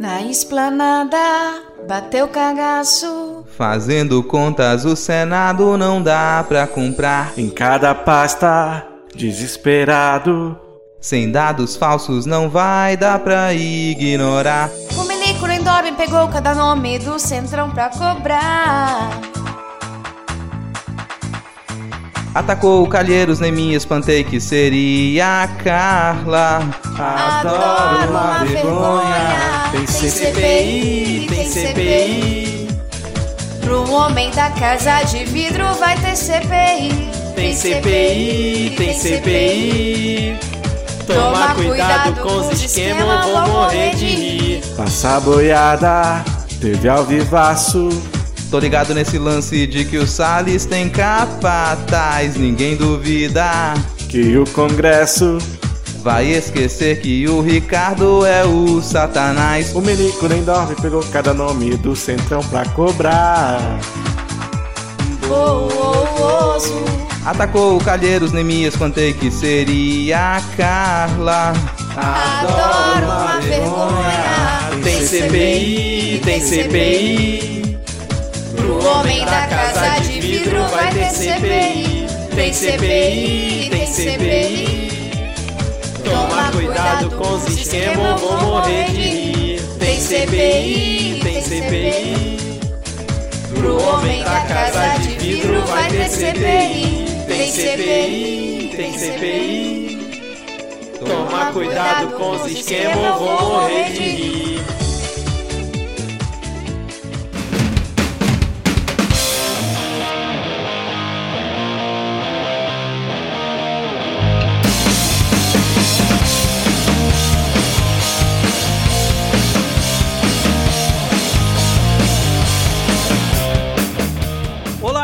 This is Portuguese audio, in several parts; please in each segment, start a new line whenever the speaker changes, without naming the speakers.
Na esplanada, bateu cagaço.
Fazendo contas, o Senado não dá pra comprar.
Em cada pasta, desesperado.
Sem dados falsos não vai dar pra ignorar.
O Melico Lendorme pegou cada nome do Centrão pra cobrar.
Atacou o Calheiros, nem me espantei que seria a Carla.
Adoro uma vergonha.
Tem CPI, tem CPI.
Pro homem da casa de vidro vai ter CPI.
Tem CPI, tem CPI. Toma cuidado com os esquemas, vou morrer de rir. Passa boiada, teve ao vivaço.
Tô ligado nesse lance de que o Salles tem capataz, ninguém duvida.
Que o Congresso,
Vai esquecer que o Ricardo é o Satanás.
o Melico nem dorme, pegou cada nome do Centrão pra cobrar.
Oso.
Atacou o Calheiros, nem me espantei que seria a Carla.
Adoro uma vergonha.
Tem CPI, tem CPI.
Pro homem da casa de vidro vai ter CPI.
Tem CPI, tem CPI. Toma cuidado com os esquemas, vou morrer de rir. Tem CPI, tem CPI. Pro homem da casa de vidro vai ter CPI. Tem CPI, tem CPI. Toma cuidado com os esquemas, vou morrer de rir.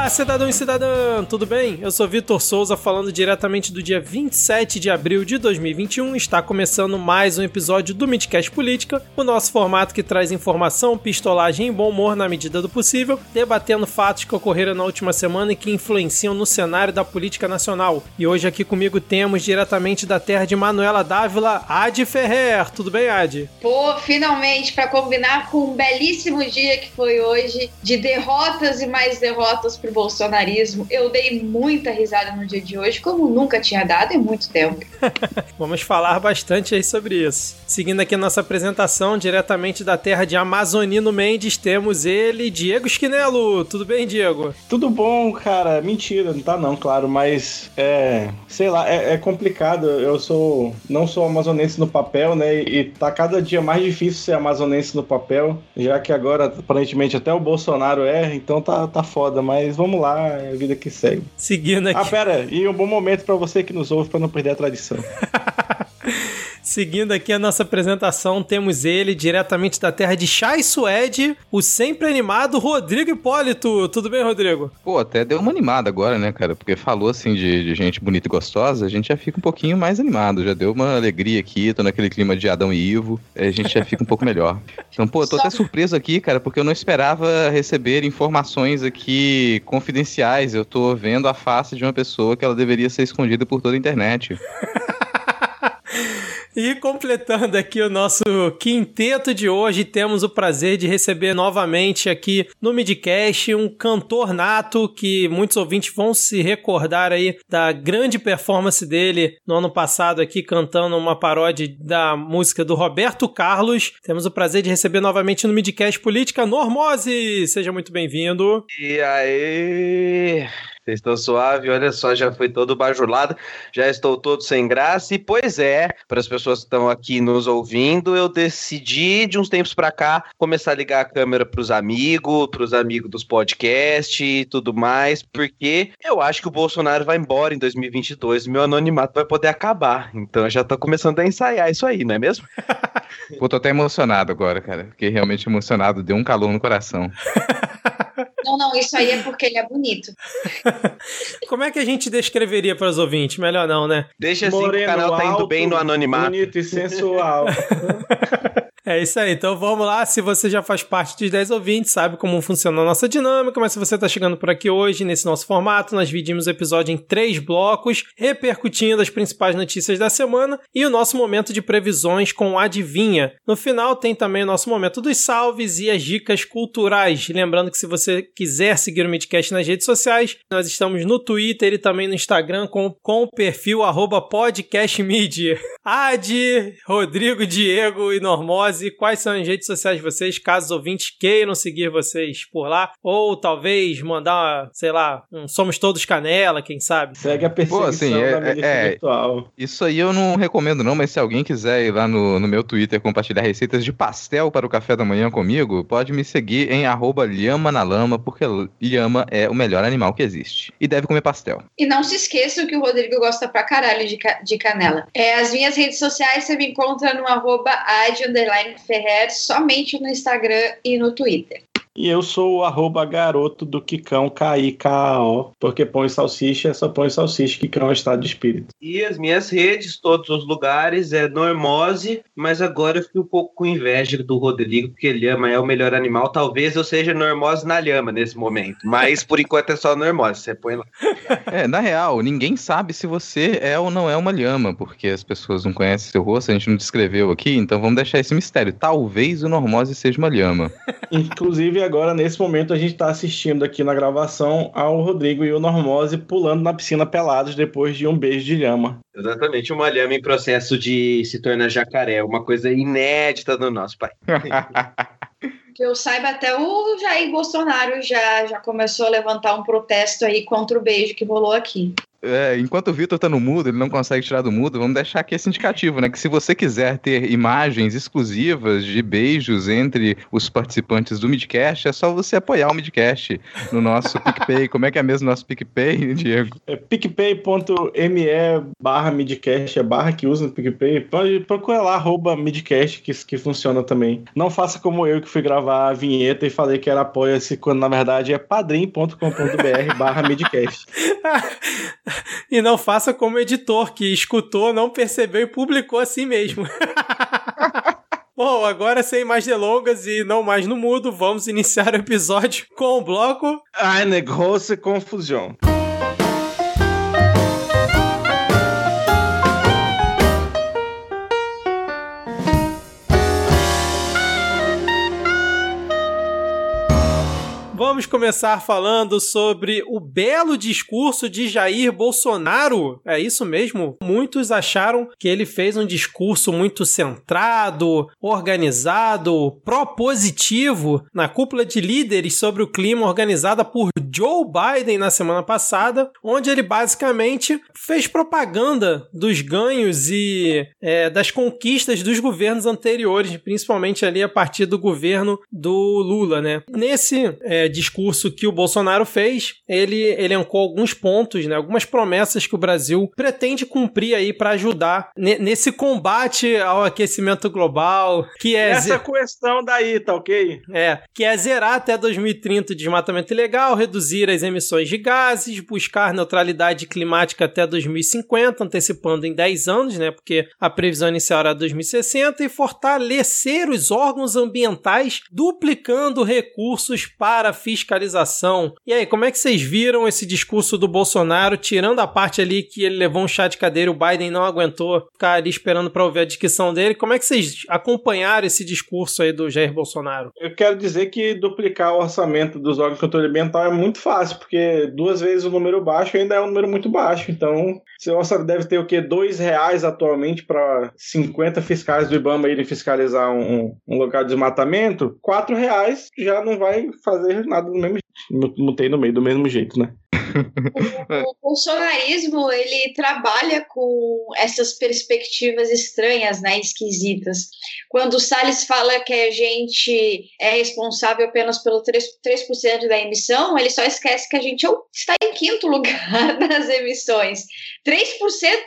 Olá, cidadão e cidadã, tudo bem? Eu sou Vitor Souza, falando diretamente do dia 27 de abril de 2021. Está começando mais um episódio do Midcast Política, o nosso formato que traz informação, pistolagem e bom humor na medida do possível, debatendo fatos que ocorreram na última semana e que influenciam no cenário da política nacional. E hoje aqui comigo temos diretamente da terra de Manuela Dávila, Adi Ferrer. Tudo bem, Adi?
Pô, finalmente, para combinar com um belíssimo dia que foi hoje, de derrotas e mais derrotas pro bolsonarismo, eu dei muita risada no dia de hoje, como nunca tinha dado em muito tempo.
Vamos falar bastante aí sobre isso. Seguindo aqui a nossa apresentação, diretamente da terra de Amazonino Mendes, temos ele, Diego Esquinelo. Tudo bem, Diego?
Tudo bom, cara. Mentira, não tá não, claro, mas é, sei lá, é, é complicado. Eu sou não sou amazonense no papel, né? E tá cada dia mais difícil ser amazonense no papel, já que agora aparentemente até o Bolsonaro é, então tá tá foda, mas vamos lá, é a vida que segue.
Seguindo aqui.
Ah, pera, e um bom momento pra você que nos ouve pra não perder a tradição.
Seguindo aqui a nossa apresentação, temos ele, diretamente da terra de Chai Suede, o sempre animado Rodrigo Hipólito. Tudo bem, Rodrigo?
Pô, até deu uma animada agora, né, cara? Porque falou assim de, de gente bonita e gostosa, a gente já fica um pouquinho mais animado, já deu uma alegria aqui, tô naquele clima de Adão e Ivo, a gente já fica um pouco melhor. Então, pô, tô até surpreso aqui, cara, porque eu não esperava receber informações aqui confidenciais. Eu tô vendo a face de uma pessoa que ela deveria ser escondida por toda a internet.
E completando aqui o nosso quinteto de hoje, temos o prazer de receber novamente aqui no Midcast um cantor nato que muitos ouvintes vão se recordar aí da grande performance dele no ano passado aqui cantando uma paródia da música do Roberto Carlos. Temos o prazer de receber novamente no Midcast Política Normose. Seja muito bem-vindo.
E aí? Vocês estão suave? Olha só, já foi todo bajulado, já estou todo sem graça. E pois é, para as pessoas que estão aqui nos ouvindo, eu decidi de uns tempos para cá começar a ligar a câmera para os amigos, para os amigos dos podcasts e tudo mais, porque eu acho que o Bolsonaro vai embora em 2022, meu anonimato vai poder acabar. Então eu já tô começando a ensaiar isso aí, não é mesmo?
Pô, tô até emocionado agora, cara. Fiquei realmente emocionado, deu um calor no coração.
Não, não, isso aí é porque ele é bonito.
Como é que a gente descreveria para os ouvintes? Melhor não, né?
Deixa assim que o
Moreno
canal tá indo
alto,
bem no anonimato.
Bonito e sensual.
É isso aí, então vamos lá. Se você já faz parte dos 10 ouvintes, sabe como funciona a nossa dinâmica, mas se você está chegando por aqui hoje, nesse nosso formato, nós dividimos o episódio em três blocos, repercutindo as principais notícias da semana e o nosso momento de previsões com Adivinha. No final tem também o nosso momento dos salves e as dicas culturais. Lembrando que se você quiser seguir o Midcast nas redes sociais, nós estamos no Twitter e também no Instagram com, com o perfil podcastmedia. Adi, Rodrigo, Diego e Normose, quais são as redes sociais de vocês, caso os ouvintes queiram seguir vocês por lá, ou talvez mandar, sei lá, um Somos Todos Canela, quem sabe?
Segue a perseguição
Pô, assim, é- é-
virtual.
Isso aí eu não recomendo não, mas se alguém quiser ir lá no, no meu Twitter compartilhar receitas de pastel para o café da manhã comigo, pode me seguir em arroba lhama na lama, porque lhama é o melhor animal que existe. E deve comer pastel.
E não se esqueçam que o Rodrigo gosta pra caralho de, ca- de canela. É, as minhas redes sociais você me encontra no arroba ad, underline Ferrer, somente no Instagram e no Twitter.
E eu sou o arroba garoto do Kikão, K-I-K-A-O, porque põe salsicha, só põe salsicha, Kikão é estado de espírito.
E as minhas redes, todos os lugares, é Normose, mas agora eu fico um pouco com inveja do Rodrigo, porque lhama é o melhor animal. Talvez eu seja Normose na lhama nesse momento, mas por enquanto é só Normose, você põe lá.
É, na real, ninguém sabe se você é ou não é uma lhama, porque as pessoas não conhecem seu rosto, a gente não descreveu aqui, então vamos deixar esse mistério. Talvez o Normose seja uma lhama.
Inclusive, agora, nesse momento, a gente tá assistindo aqui na gravação ao Rodrigo e o Normose pulando na piscina pelados depois de um beijo de lhama.
Exatamente, uma lhama em processo de se tornar jacaré, uma coisa inédita no nosso país.
Que eu saiba, até o Jair Bolsonaro já, já começou a levantar um protesto aí contra o beijo que rolou aqui.
É, enquanto o Vitor tá no mudo, ele não consegue tirar do mudo, vamos deixar aqui esse indicativo, né? Que se você quiser ter imagens exclusivas de beijos entre os participantes do Midcast, é só você apoiar o Midcast no nosso PicPay. Como é que é mesmo o nosso PicPay, Diego?
É picpay.me barra midcast, é barra que usa no PicPay. Pode procurar lá, arroba midcast, que, que funciona também. Não faça como eu, que fui gravar a vinheta e falei que era apoia-se, quando na verdade é padrim.com.br barra midcast.
E não faça como o editor, que escutou, não percebeu e publicou assim mesmo. Bom, agora sem mais delongas e não mais no mudo, vamos iniciar o episódio com o bloco.
Eine große Confusion.
Vamos começar falando sobre o belo discurso de Jair Bolsonaro. É isso mesmo? Muitos acharam que ele fez um discurso muito centrado, organizado, propositivo na cúpula de líderes sobre o clima organizada por Joe Biden na semana passada, onde ele basicamente fez propaganda dos ganhos e é, das conquistas dos governos anteriores, principalmente ali a partir do governo do Lula, né? Nesse é, discurso que o Bolsonaro fez, ele elencou alguns pontos, né, algumas promessas que o Brasil pretende cumprir aí para ajudar ne- nesse combate ao aquecimento global, que é
Essa questão daí, tá ok?
é, que é zerar até 2030 o desmatamento ilegal, reduzir as emissões de gases, buscar neutralidade climática até 2050, antecipando em 10 anos, né? Porque a previsão inicial era 2060, e fortalecer os órgãos ambientais, duplicando recursos para fiscalização. E aí, como é que vocês viram esse discurso do Bolsonaro, tirando a parte ali que ele levou um chá de cadeira, o Biden não aguentou ficar ali esperando para ouvir a dicção dele? Como é que vocês acompanharam esse discurso aí do Jair Bolsonaro?
Eu quero dizer que duplicar o orçamento dos órgãos de controle ambiental é muito fácil, porque duas vezes o número baixo ainda é um número muito baixo. Então, seu orçamento deve ter o quê? Dois reais atualmente para 50 fiscais do Ibama irem fiscalizar um, um local de desmatamento. Quatro reais já não vai fazer nada do mesmo jeito. Mutei no meio do mesmo jeito, né?
O, bolsonarismo, ele trabalha com essas perspectivas estranhas, né, esquisitas. Quando o Salles fala que a gente é responsável apenas pelo 3%, 3% da emissão, ele só esquece que a gente é está em quinto lugar das emissões. 3%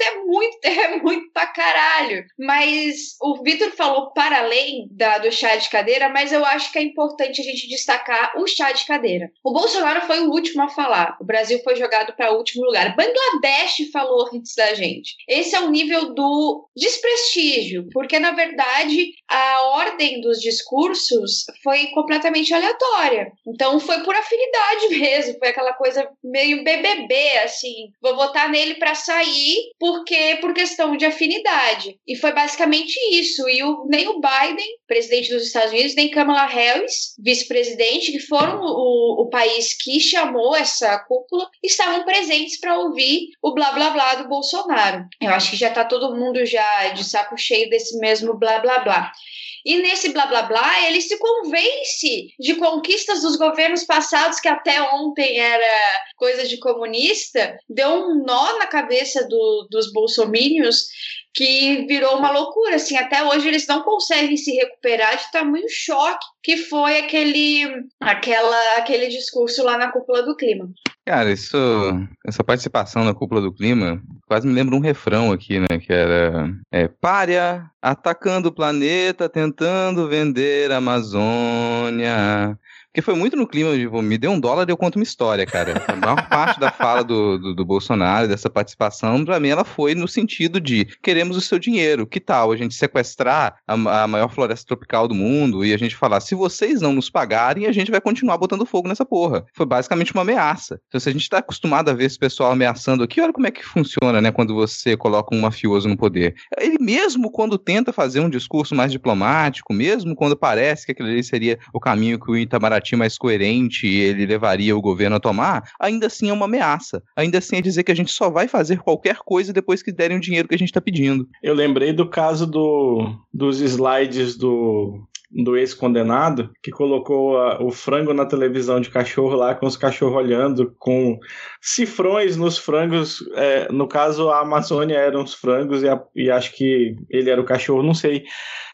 é muito, é muito pra caralho. Mas o Vitor falou para além da, do chá de cadeira, mas eu acho que é importante a gente destacar o chá de cadeira. O Bolsonaro foi o último a falar. O Brasil Brasil foi jogado para último lugar. Bangladesh falou antes da gente. Esse é o nível do desprestígio, porque na verdade a ordem dos discursos foi completamente aleatória. Então foi por afinidade mesmo, foi aquela coisa meio BBB assim. Vou votar nele para sair porque por questão de afinidade. E foi basicamente isso. E o, nem o Biden, presidente dos Estados Unidos, nem Kamala Harris, vice-presidente, que foram o, o país que chamou essa cúpula, estavam presentes para ouvir o blá blá blá do Bolsonaro. Eu acho que já está todo mundo já de saco cheio desse mesmo blá blá blá. E nesse blá blá blá, ele se convence de conquistas dos governos passados, que até ontem era coisa de comunista, deu um nó na cabeça do, dos bolsomínios que virou uma loucura, assim, até hoje eles não conseguem se recuperar de tamanho choque que foi aquele, aquela, aquele discurso lá na cúpula do clima.
Cara, isso, essa participação na cúpula do clima quase me lembra um refrão aqui, né? Que era é, Pária atacando o planeta, tentando vender a Amazônia. Porque foi muito no clima de me deu um dólar, deu conta uma história, cara. A maior parte da fala do, do, do Bolsonaro, dessa participação, pra mim, ela foi no sentido de queremos o seu dinheiro. Que tal a gente sequestrar a, a maior floresta tropical do mundo e a gente falar, se vocês não nos pagarem, a gente vai continuar botando fogo nessa porra. Foi basicamente uma ameaça. Então, se a gente tá acostumado a ver esse pessoal ameaçando aqui, olha como é que funciona, né, quando você coloca um mafioso no poder. Ele mesmo quando tenta fazer um discurso mais diplomático, mesmo quando parece que aquele ali seria o caminho que o Itamaraty mais coerente ele levaria o governo a tomar, ainda assim é uma ameaça. Ainda assim é dizer que a gente só vai fazer qualquer coisa depois que derem o dinheiro que a gente está pedindo.
Eu lembrei do caso do, dos slides do do ex-condenado, que colocou a, o frango na televisão de cachorro lá, com os cachorros olhando, com cifrões nos frangos. É, no caso, a Amazônia eram os frangos e, a, e acho que ele era o cachorro, não sei.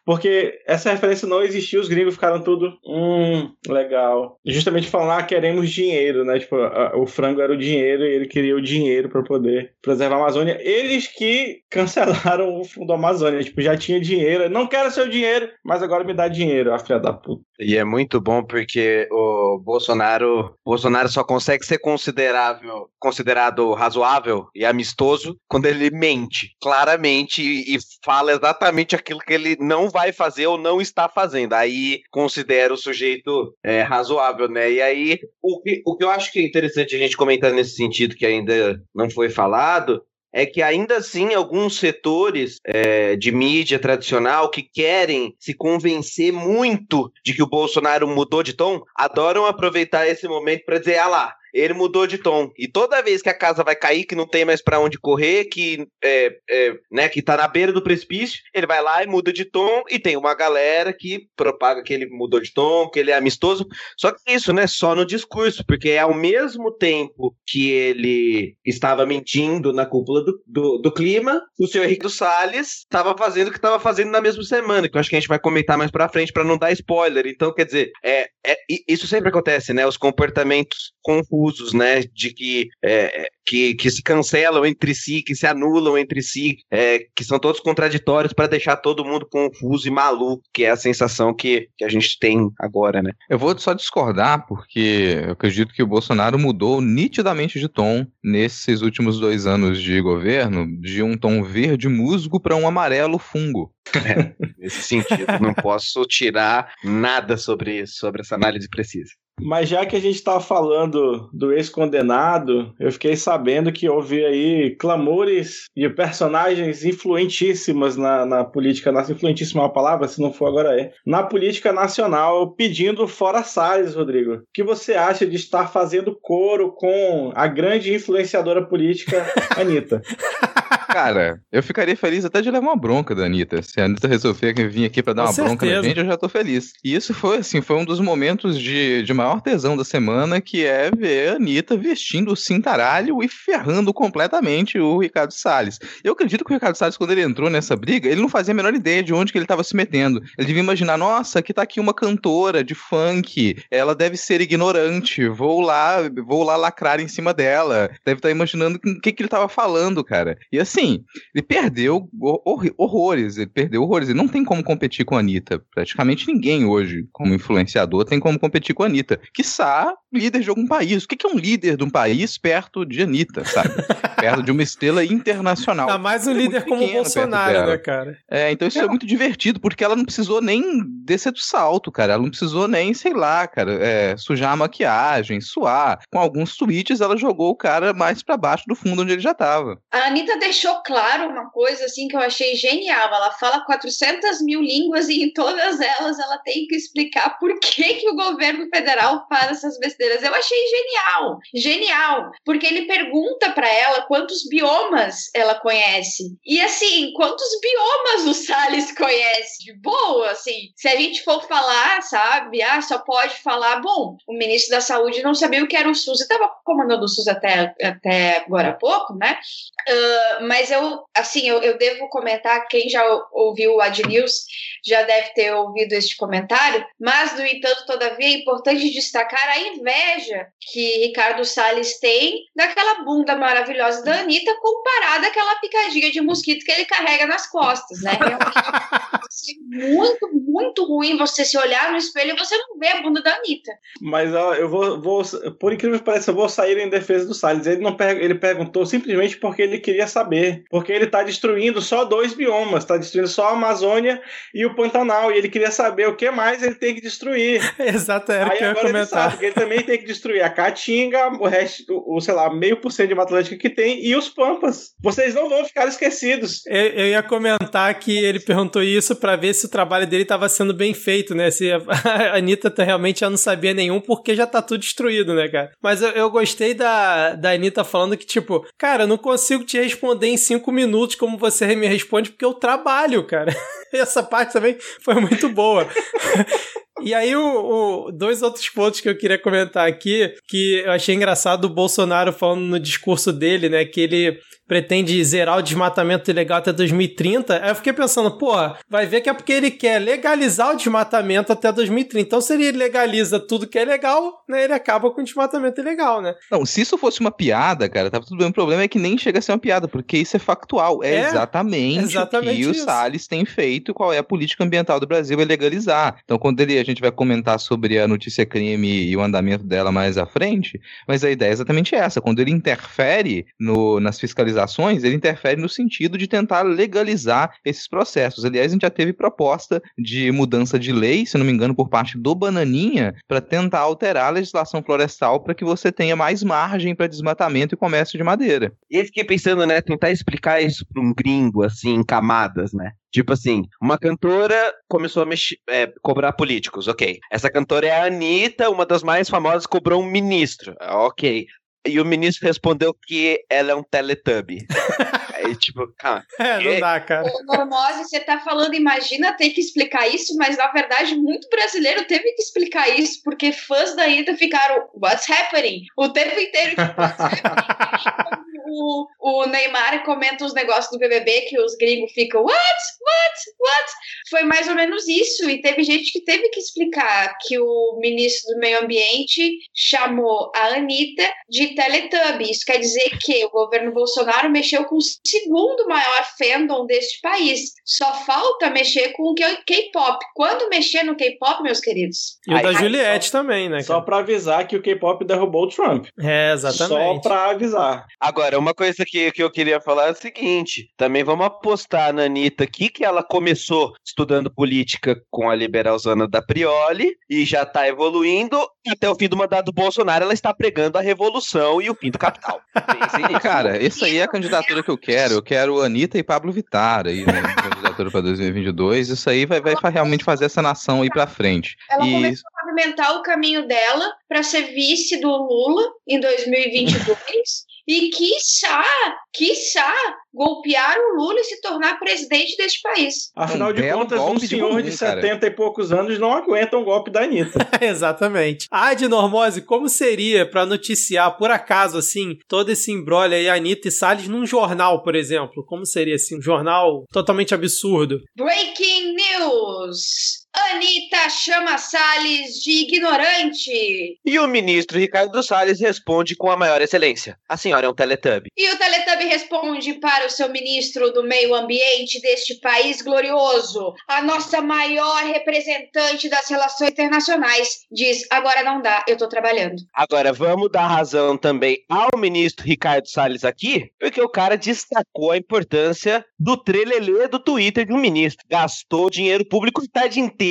Porque essa referência não existia, os gringos ficaram tudo, hum, legal. Justamente falando, ah, queremos dinheiro, né? Tipo, a, o frango era o dinheiro e ele queria o dinheiro para poder preservar a Amazônia. Eles que cancelaram o fundo Amazônia, tipo, já tinha dinheiro, não quero seu dinheiro, mas agora me dá dinheiro, a filha da puta.
E é muito bom porque o Bolsonaro, Bolsonaro só consegue ser considerável, considerado razoável e amistoso quando ele mente claramente e, e fala exatamente aquilo que ele não vai fazer ou não está fazendo. Aí considera o sujeito é, razoável, né? E aí, o que, o que eu acho que é interessante a gente comentar nesse sentido que ainda não foi falado é que ainda assim alguns setores é, de mídia tradicional que querem se convencer muito de que o Bolsonaro mudou de tom, adoram aproveitar esse momento para dizer, ah lá, ele mudou de tom. E toda vez que a casa vai cair, que não tem mais para onde correr, que é, é, né, que tá na beira do precipício, ele vai lá e muda de tom e tem uma galera que propaga que ele mudou de tom, que ele é amistoso. Só que isso, né, só no discurso, porque é ao mesmo tempo que ele estava mentindo na cúpula do, do, do clima, o senhor Henrique Salles estava fazendo o que estava fazendo na mesma semana, que eu acho que a gente vai comentar mais para frente para não dar spoiler. Então, quer dizer, é, é, isso sempre acontece, né? Os comportamentos confusos, né? De que, é, que, que se cancelam entre si, que se anulam entre si, é, que são todos contraditórios para deixar todo mundo confuso e maluco, que é a sensação que, que a gente tem agora, né?
Eu vou só discordar, porque eu acredito que o Bolsonaro mudou nitidamente de tom nesses últimos dois anos de governo, de um tom verde musgo para um amarelo fungo.
É, nesse sentido, não posso tirar nada sobre isso, sobre essa análise precisa.
Mas já que a gente está falando do ex-condenado, eu fiquei sabendo que houve aí clamores de personagens influentíssimas na, na política nacional. Influentíssima é uma palavra, se não for agora é. Na política nacional, pedindo fora Salles, Rodrigo. O que você acha de estar fazendo coro com a grande influenciadora política Anitta?
Cara, eu ficaria feliz até de levar uma bronca da Anitta. Se a Anitta resolver vir aqui pra dar Com uma certeza. bronca na gente, eu já tô feliz. E isso foi, assim, foi um dos momentos de, de maior tesão da semana, que é ver a Anitta vestindo o cintaralho e ferrando completamente o Ricardo Salles. Eu acredito que o Ricardo Salles, quando ele entrou nessa briga, ele não fazia a menor ideia de onde que ele tava se metendo. Ele devia imaginar, nossa, aqui tá aqui uma cantora de funk, ela deve ser ignorante, vou lá, vou lá lacrar em cima dela. Deve estar tá imaginando o que, que ele tava falando, cara. E assim, assim, ele perdeu hor horrores, ele perdeu horrores. Ele não tem como competir com a Anitta. Praticamente ninguém hoje, como influenciador, tem como competir com a Anitta. Quiçá, líder de algum país. O que é um líder de um país perto de Anitta, sabe? perto de uma estrela internacional.
Tá mais um é líder como o Bolsonaro, né, cara?
É, então isso é. é muito divertido, porque ela não precisou nem descer do salto, cara. Ela não precisou nem, sei lá, cara, é, sujar a maquiagem, suar. Com alguns tweets, ela jogou o cara mais para baixo do fundo onde ele já tava.
A Anitta deixou claro uma coisa, assim, que eu achei genial. Ela fala 400 mil línguas e em todas elas ela tem que explicar por que, que o governo federal faz essas besteiras. Eu achei genial, genial, porque ele pergunta para ela quantos biomas ela conhece. E assim, quantos biomas o Salles conhece? De boa, assim. Se a gente for falar, sabe, ah, só pode falar, bom, o ministro da Saúde não sabia o que era o SUS, estava comandando o SUS até, até agora há pouco, né? Uh, mas eu, assim, eu, eu devo comentar, quem já ouviu o Ad News já deve ter ouvido este comentário, mas, no entanto, todavia, é importante destacar a inveja que Ricardo Salles tem daquela bunda maravilhosa da Anitta comparada àquela picadinha de mosquito que ele carrega nas costas, né? É muito, muito ruim você se olhar no espelho e você não vê a bunda da Anitta.
Mas ó, eu vou, vou por incrível que pareça, eu vou sair em defesa do Salles. Ele não ele perguntou simplesmente porque ele queria saber. Porque ele está destruindo só dois biomas, está destruindo só a Amazônia e o Pantanal. E ele queria saber o que mais ele tem que destruir.
Exato, era Aí que eu ia comentar. Ele sabe
que ele também tem que destruir a Caatinga, o resto, o, sei lá, meio por cento de Mata Atlântica que tem e os Pampas. Vocês não vão ficar esquecidos.
Eu, eu ia comentar que ele perguntou isso para ver se o trabalho dele estava sendo bem feito, né? Se a, a Anitta tá, realmente já não sabia nenhum, porque já tá tudo destruído, né, cara? Mas eu, eu gostei da, da Anitta falando que, tipo, cara, eu não consigo te responder em cinco minutos como você me responde, porque eu trabalho, cara. Essa parte também foi muito boa. E aí, o, o, dois outros pontos que eu queria comentar aqui, que eu achei engraçado o Bolsonaro falando no discurso dele, né? Que ele pretende zerar o desmatamento ilegal até 2030. Aí eu fiquei pensando, pô, vai ver que é porque ele quer legalizar o desmatamento até 2030. Então, se ele legaliza tudo que é legal, né, ele acaba com o desmatamento ilegal, né?
Não, se isso fosse uma piada, cara, tava tudo bem. O problema é que nem chega a ser uma piada, porque isso é factual. É, é exatamente, exatamente o que isso. o Salles tem feito, qual é a política ambiental do Brasil, é legalizar. Então, quando ele, a gente vai comentar sobre a notícia crime e o andamento dela mais à frente, mas a ideia é exatamente essa. Quando ele interfere no, nas fiscalizações fiscalizações, ele interfere no sentido de tentar legalizar esses processos. Aliás, a gente já teve proposta de mudança de lei, se não me engano, por parte do Bananinha, para tentar alterar a legislação florestal para que você tenha mais margem para desmatamento e comércio de madeira.
E eu fiquei pensando, né, tentar explicar isso para um gringo, assim, em camadas, né? Tipo assim, uma cantora começou a mexer, é, cobrar políticos, ok. Essa cantora é a Anitta, uma das mais famosas, cobrou um ministro, ok. E o ministro respondeu que ela é um Teletubby. Aí, tipo,
cara. É, não dá, cara.
Normose, você tá falando, imagina ter que explicar isso, mas na verdade, muito brasileiro teve que explicar isso, porque fãs da Ida ficaram, what's happening? O tempo inteiro, tipo, what's happening? o, o Neymar comenta os negócios do BBB que os gringos ficam, what? What? What? Foi mais ou menos isso, e teve gente que teve que explicar que o ministro do Meio Ambiente chamou a Anitta de Teletubby. Isso quer dizer que o governo Bolsonaro mexeu com o segundo maior fandom deste país. Só falta mexer com o K-pop. Quando mexer no K-pop, meus queridos?
E o da Juliette só, também, né?
Só pra avisar que o K-pop derrubou o Trump.
É, exatamente.
Só pra avisar.
Agora, uma coisa que, que eu queria falar é o seguinte: também vamos apostar na Anitta aqui, que ela começou estudando política com a liberalzana da Prioli e já tá evoluindo. Até o fim do mandato do Bolsonaro, ela está pregando a revolução e o fim do capital.
Cara, essa aí é a candidatura que eu quero. Eu quero Anitta e Pablo Vittar aí, né? candidatura para 2022. Isso aí vai, vai realmente fazer essa nação ir para frente.
Ela e... começou a pavimentar o caminho dela para ser vice do Lula em 2022. E quiçá, quiçá, golpear o Lula e se tornar presidente deste país.
Afinal de contas, um senhor de, de 70 e poucos anos não aguenta um golpe da Anitta.
Exatamente. Ah, de Normose, como seria para noticiar, por acaso, assim, todo esse embrolho aí, Anitta e Salles, num jornal, por exemplo? Como seria, assim, um jornal totalmente absurdo?
Breaking News! Anitta chama Salles de ignorante.
E o ministro Ricardo Salles responde com a maior excelência. A senhora é um teletubbie.
E o Teletubb responde para o seu ministro do meio ambiente deste país glorioso, a nossa maior representante das relações internacionais, diz: agora não dá, eu tô trabalhando.
Agora, vamos dar razão também ao ministro Ricardo Salles aqui, porque o cara destacou a importância do trelelê do Twitter de um ministro. Gastou dinheiro público a tarde inteira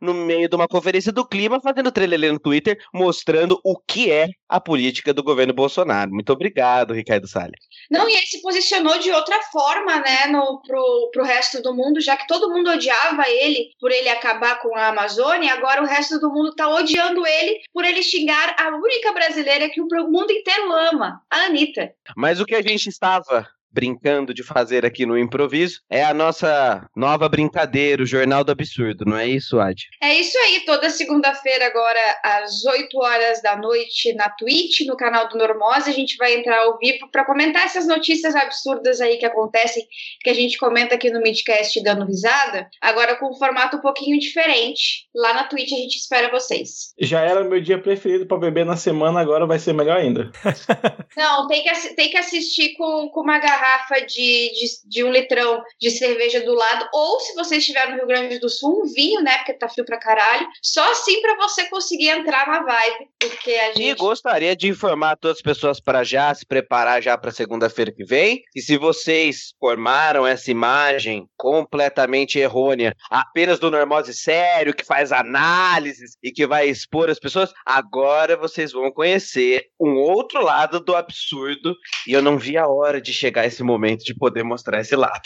no meio de uma conferência do clima, fazendo trelelê no Twitter, mostrando o que é a política do governo Bolsonaro. Muito obrigado, Ricardo Salles.
Não, e ele se posicionou de outra forma, né, no, pro, pro resto do mundo, já que todo mundo odiava ele por ele acabar com a Amazônia, agora o resto do mundo tá odiando ele por ele xingar a única brasileira que o mundo inteiro ama, a Anitta.
Mas o que a gente estava brincando de fazer aqui no improviso é a nossa nova brincadeira, o Jornal do Absurdo, não é isso, Ad?
É isso aí, toda segunda-feira, agora às 8 horas da noite, na Twitch, no canal do Normose, a gente vai entrar ao vivo para comentar essas notícias absurdas aí que acontecem, que a gente comenta aqui no Midcast dando risada, agora com um formato um pouquinho diferente. Lá na Twitch a gente espera vocês.
Já era meu dia preferido pra beber na semana, agora vai ser melhor ainda.
Não, tem que, tem que assistir com, com uma garrafa de, de, de um litrão de cerveja do lado, ou se você estiver no Rio Grande do Sul, um vinho, né? Porque tá frio pra caralho. Só assim pra você conseguir entrar na vibe. Porque a
E
gente.
gostaria de informar todas as pessoas para já se preparar já para segunda-feira que vem. E se vocês formaram essa imagem completamente errônea, apenas do Normose sério, que faz análises e que vai expor as pessoas, agora vocês vão conhecer um outro lado do absurdo. E eu não vi a hora de chegar esse momento de poder mostrar esse lado.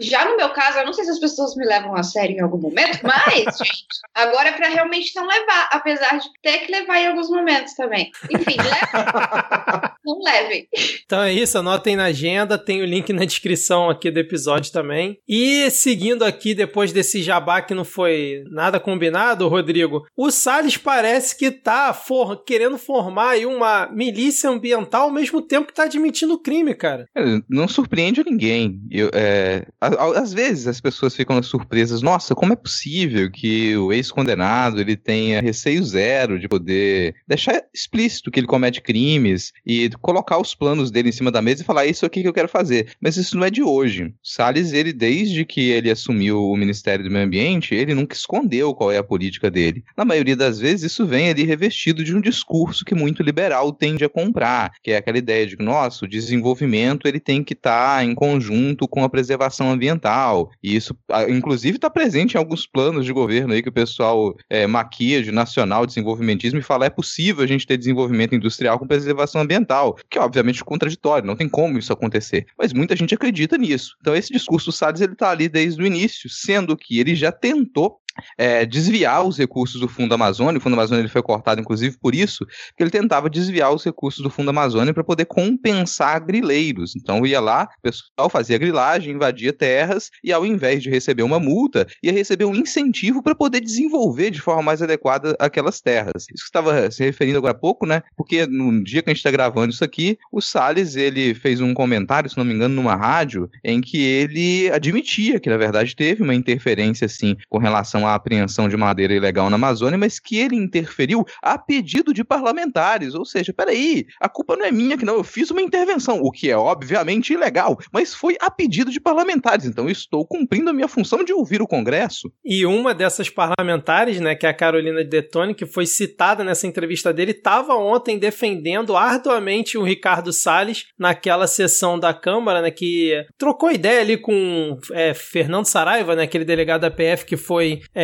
Já no meu caso, eu não sei se as pessoas me levam a sério em algum momento, mas, gente, agora é pra realmente não levar, apesar de ter que levar em alguns momentos também. Enfim, leva. não levem.
Então é isso, anotem na agenda, tem o link na descrição aqui do episódio também. E seguindo aqui, depois desse jabá que não foi nada combinado, Rodrigo, o Salles parece que tá for- querendo formar aí uma milícia ambiental ao mesmo tempo que tá admitindo o crime, cara.
É, Não surpreende ninguém. Eu, é, às vezes as pessoas ficam surpresas. Nossa, como é possível que o ex-condenado ele tenha receio zero de poder deixar explícito que ele comete crimes e colocar os planos dele em cima da mesa e falar "É isso aqui que eu quero fazer. Mas isso não é de hoje. Salles, ele desde que ele assumiu o Ministério do Meio Ambiente, ele nunca escondeu qual é a política dele. Na maioria das vezes isso vem ali revestido de um discurso que muito liberal tende a comprar, que é aquela ideia de que, nossa, o desenvolvimento ele tem que estar em conjunto com a preservação ambiental. E isso, inclusive, está presente em alguns planos de governo aí que o pessoal é, maquia de nacional desenvolvimentismo e fala é possível a gente ter desenvolvimento industrial com preservação ambiental, que é obviamente contraditório, não tem como isso acontecer. Mas muita gente acredita nisso. Então esse discurso Salles ele está ali desde o início, sendo que ele já tentou é, desviar os recursos do Fundo Amazônia. O Fundo Amazônia ele foi cortado, inclusive, por isso, que ele tentava desviar os recursos do Fundo Amazônia para poder compensar grileiros. Então ia lá, o pessoal fazia grilagem, invadia terras, e ao invés de receber uma multa, ia receber um incentivo para poder desenvolver de forma mais adequada aquelas terras. Isso que estava se referindo agora há pouco, né? Porque no dia que a gente está gravando isso aqui, o Salles ele fez um comentário, se não me engano, numa rádio, em que ele admitia que, na verdade, teve uma interferência, assim, com relação à apreensão de madeira ilegal na Amazônia, mas que ele interferiu a pedido de parlamentares. Ou seja, peraí, a culpa não é minha que não, eu fiz uma intervenção, o que é obviamente ilegal, mas foi a pedido de parlamentares. Então estou cumprindo a minha função de ouvir o Congresso.
E uma dessas parlamentares, né, que é a Carolina Detone, que foi citada nessa entrevista dele, estava ontem defendendo arduamente o Ricardo Salles naquela sessão da Câmara, né, que trocou ideia ali com é, Fernando Saraiva, né, aquele delegado da PF que foi é,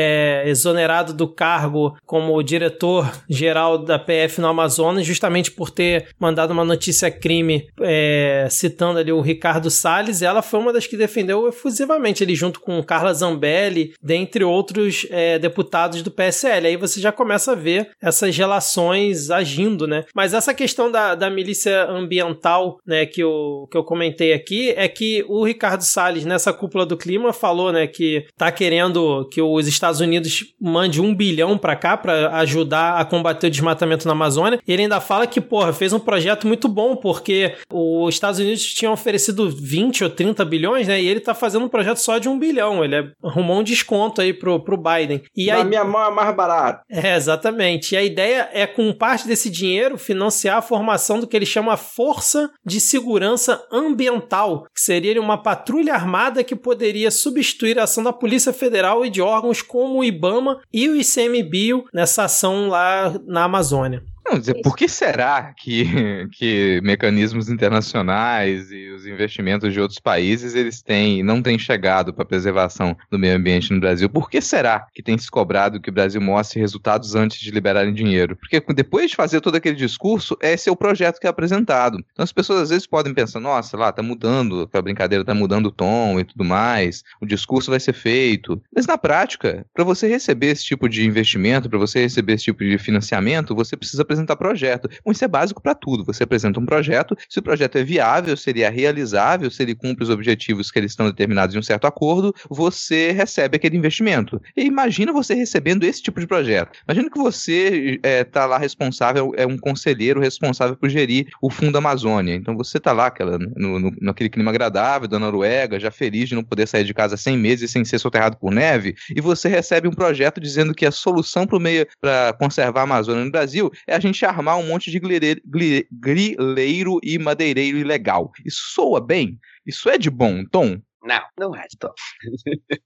exonerado do cargo como diretor-geral da PF no Amazonas, justamente por ter mandado uma notícia crime é, citando ali o Ricardo Salles. Ela foi uma das que defendeu efusivamente, ele junto com Carla Zambelli, dentre outros é, deputados do PSL. Aí você já começa a ver essas relações agindo, né? Mas essa questão da, da milícia ambiental, né, que eu, que eu comentei aqui, é que o Ricardo Salles, nessa cúpula do clima, falou, né, que tá querendo que os Estados Unidos mande um bilhão para cá para ajudar a combater o desmatamento na Amazônia. E ele ainda fala que, porra, fez um projeto muito bom, porque os Estados Unidos tinham oferecido 20 ou 30 bilhões, né? E ele tá fazendo um projeto só de um bilhão. Ele arrumou um desconto aí pro, pro Biden. E
Na minha mão é mais barato.
É, exatamente. E a ideia é, com parte desse dinheiro, financiar a formação do que ele chama Força de Segurança Ambiental, que seria uma patrulha armada que poderia substituir a ação da Polícia Federal e de órgãos como o IBAMA e o ICMBio nessa ação lá na Amazônia.
Não, dizer, por que será que, que mecanismos internacionais e os investimentos de outros países eles têm, não têm chegado para a preservação do meio ambiente no Brasil? Por que será que tem se cobrado que o Brasil mostre resultados antes de liberarem dinheiro? Porque depois de fazer todo aquele discurso, esse é o projeto que é apresentado. Então as pessoas às vezes podem pensar, nossa, lá tá mudando, a brincadeira tá mudando o tom e tudo mais, o discurso vai ser feito. Mas na prática, para você receber esse tipo de investimento, para você receber esse tipo de financiamento, você precisa apresentar apresentar projeto. Bom, isso é básico para tudo. Você apresenta um projeto, se o projeto é viável, se ele é realizável, se ele cumpre os objetivos que eles estão determinados em um certo acordo, você recebe aquele investimento. E imagina você recebendo esse tipo de projeto. Imagina que você está é, tá lá responsável, é um conselheiro responsável por gerir o Fundo Amazônia. Então você está lá aquela, no, no, naquele clima agradável da Noruega, já feliz de não poder sair de casa 100 meses sem ser soterrado por neve, e você recebe um projeto dizendo que a solução para meio para conservar a Amazônia no Brasil é a gente armar um monte de grileiro e madeireiro ilegal. Isso soa bem? Isso é de bom tom?
Não, não é de tom.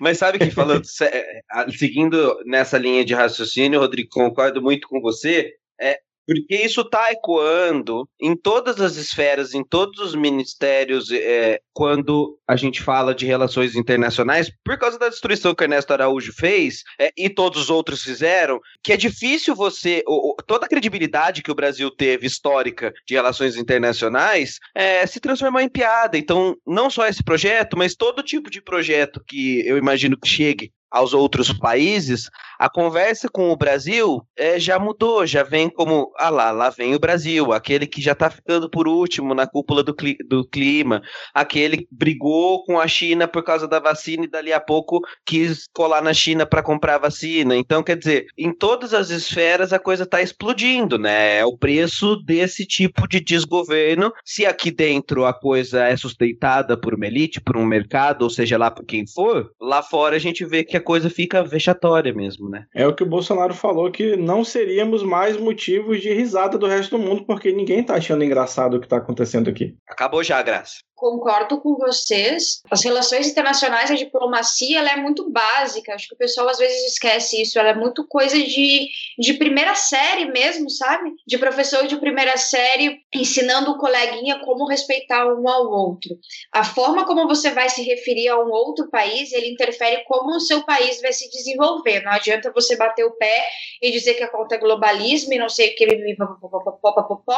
Mas sabe que falando, seguindo nessa linha de raciocínio, Rodrigo, concordo muito com você. É, porque isso está ecoando em todas as esferas, em todos os ministérios, é, quando a gente fala de relações internacionais, por causa da destruição que Ernesto Araújo fez é, e todos os outros fizeram, que é difícil você. toda a credibilidade que o Brasil teve histórica de relações internacionais é, se transformar em piada. Então, não só esse projeto, mas todo tipo de projeto que eu imagino que chegue aos outros países, a conversa com o Brasil é, já mudou, já vem como, ah lá, lá vem o Brasil, aquele que já está ficando por último na cúpula do, cli do clima, aquele que brigou com a China por causa da vacina e dali a pouco quis colar na China para comprar vacina. Então, quer dizer, em todas as esferas a coisa está explodindo, né? É o preço desse tipo de desgoverno. Se aqui dentro a coisa é sustentada por uma elite, por um mercado, ou seja lá por quem for, lá fora a gente vê que a coisa fica vexatória mesmo, né?
É o que o Bolsonaro falou, que não seríamos mais motivos de risada do resto do mundo, porque ninguém tá achando engraçado o que tá acontecendo aqui.
Acabou já, Graça
concordo com vocês. As relações internacionais, a diplomacia, ela é muito básica. Acho que o pessoal às vezes esquece isso. Ela é muito coisa de, de primeira série mesmo, sabe? De professor de primeira série ensinando o coleguinha como respeitar um ao outro. A forma como você vai se referir a um outro país, ele interfere como o seu país vai se desenvolver. Não adianta você bater o pé e dizer que a conta é globalismo e não sei o que,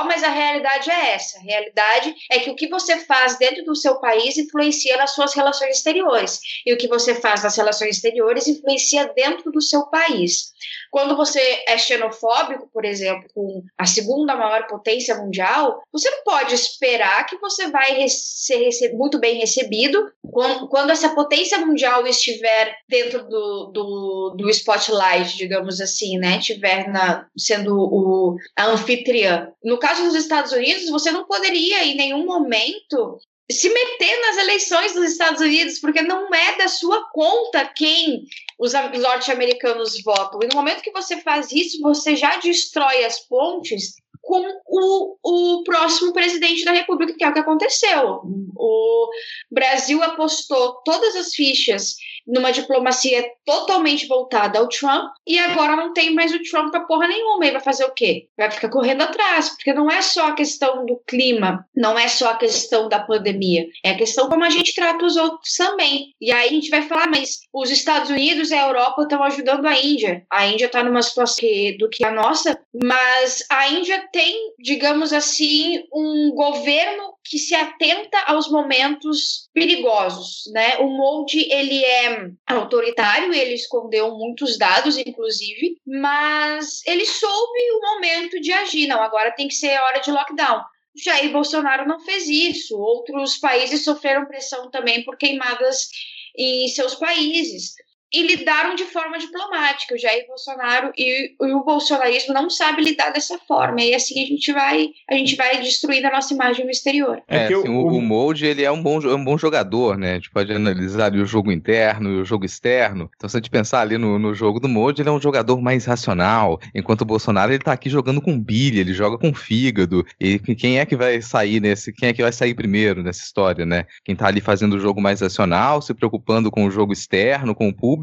mas a realidade é essa. A realidade é que o que você faz dentro dentro do seu país influencia nas suas relações exteriores. E o que você faz nas relações exteriores influencia dentro do seu país. Quando você é xenofóbico, por exemplo, com a segunda maior potência mundial, você não pode esperar que você vai ser muito bem recebido quando, essa potência mundial estiver dentro do, do, do spotlight, digamos assim, né? Estiver na, sendo o, a anfitriã. No caso dos Estados Unidos, você não poderia em nenhum momento se meter nas eleições dos Estados Unidos, porque não é da sua conta quem os norte-americanos votam. E no momento que você faz isso, você já destrói as pontes com o, o próximo presidente da República, que é o que aconteceu. O Brasil apostou todas as fichas numa diplomacia totalmente voltada ao Trump, e agora não tem mais o Trump pra porra nenhuma. E vai fazer o quê? Vai ficar correndo atrás, porque não é só a questão do clima, não é só a questão da pandemia, é a questão como a gente trata os outros também. E aí a gente vai falar, mas os Estados Unidos e a Europa estão ajudando a Índia. A Índia está numa situação que, do que a nossa, mas a Índia tem, digamos assim, um governo que se atenta aos momentos perigosos, né? O Molde, ele é autoritário, ele escondeu muitos dados, inclusive, mas ele soube o momento de agir. Não, agora tem que ser hora de lockdown. Jair Bolsonaro não fez isso. Outros países sofreram pressão também por queimadas em seus países. E lidaram de forma diplomática. O Jair Bolsonaro e, e, o bolsonarismo não sabe lidar dessa forma. E assim a gente vai, a gente vai destruindo a nossa imagem no exterior.
É, assim, o, o, Molde ele é um bom, é um bom jogador, né? A gente pode analisar ali o jogo interno e o jogo externo. Então, se a gente pensar ali no, no jogo do Molde, ele é um jogador mais racional, enquanto o Bolsonaro ele tá aqui jogando com bilha, ele joga com fígado. E quem é que vai sair nesse, quem é que vai sair primeiro nessa história, né? Quem tá ali fazendo o jogo mais racional, se preocupando com o jogo externo, com o público,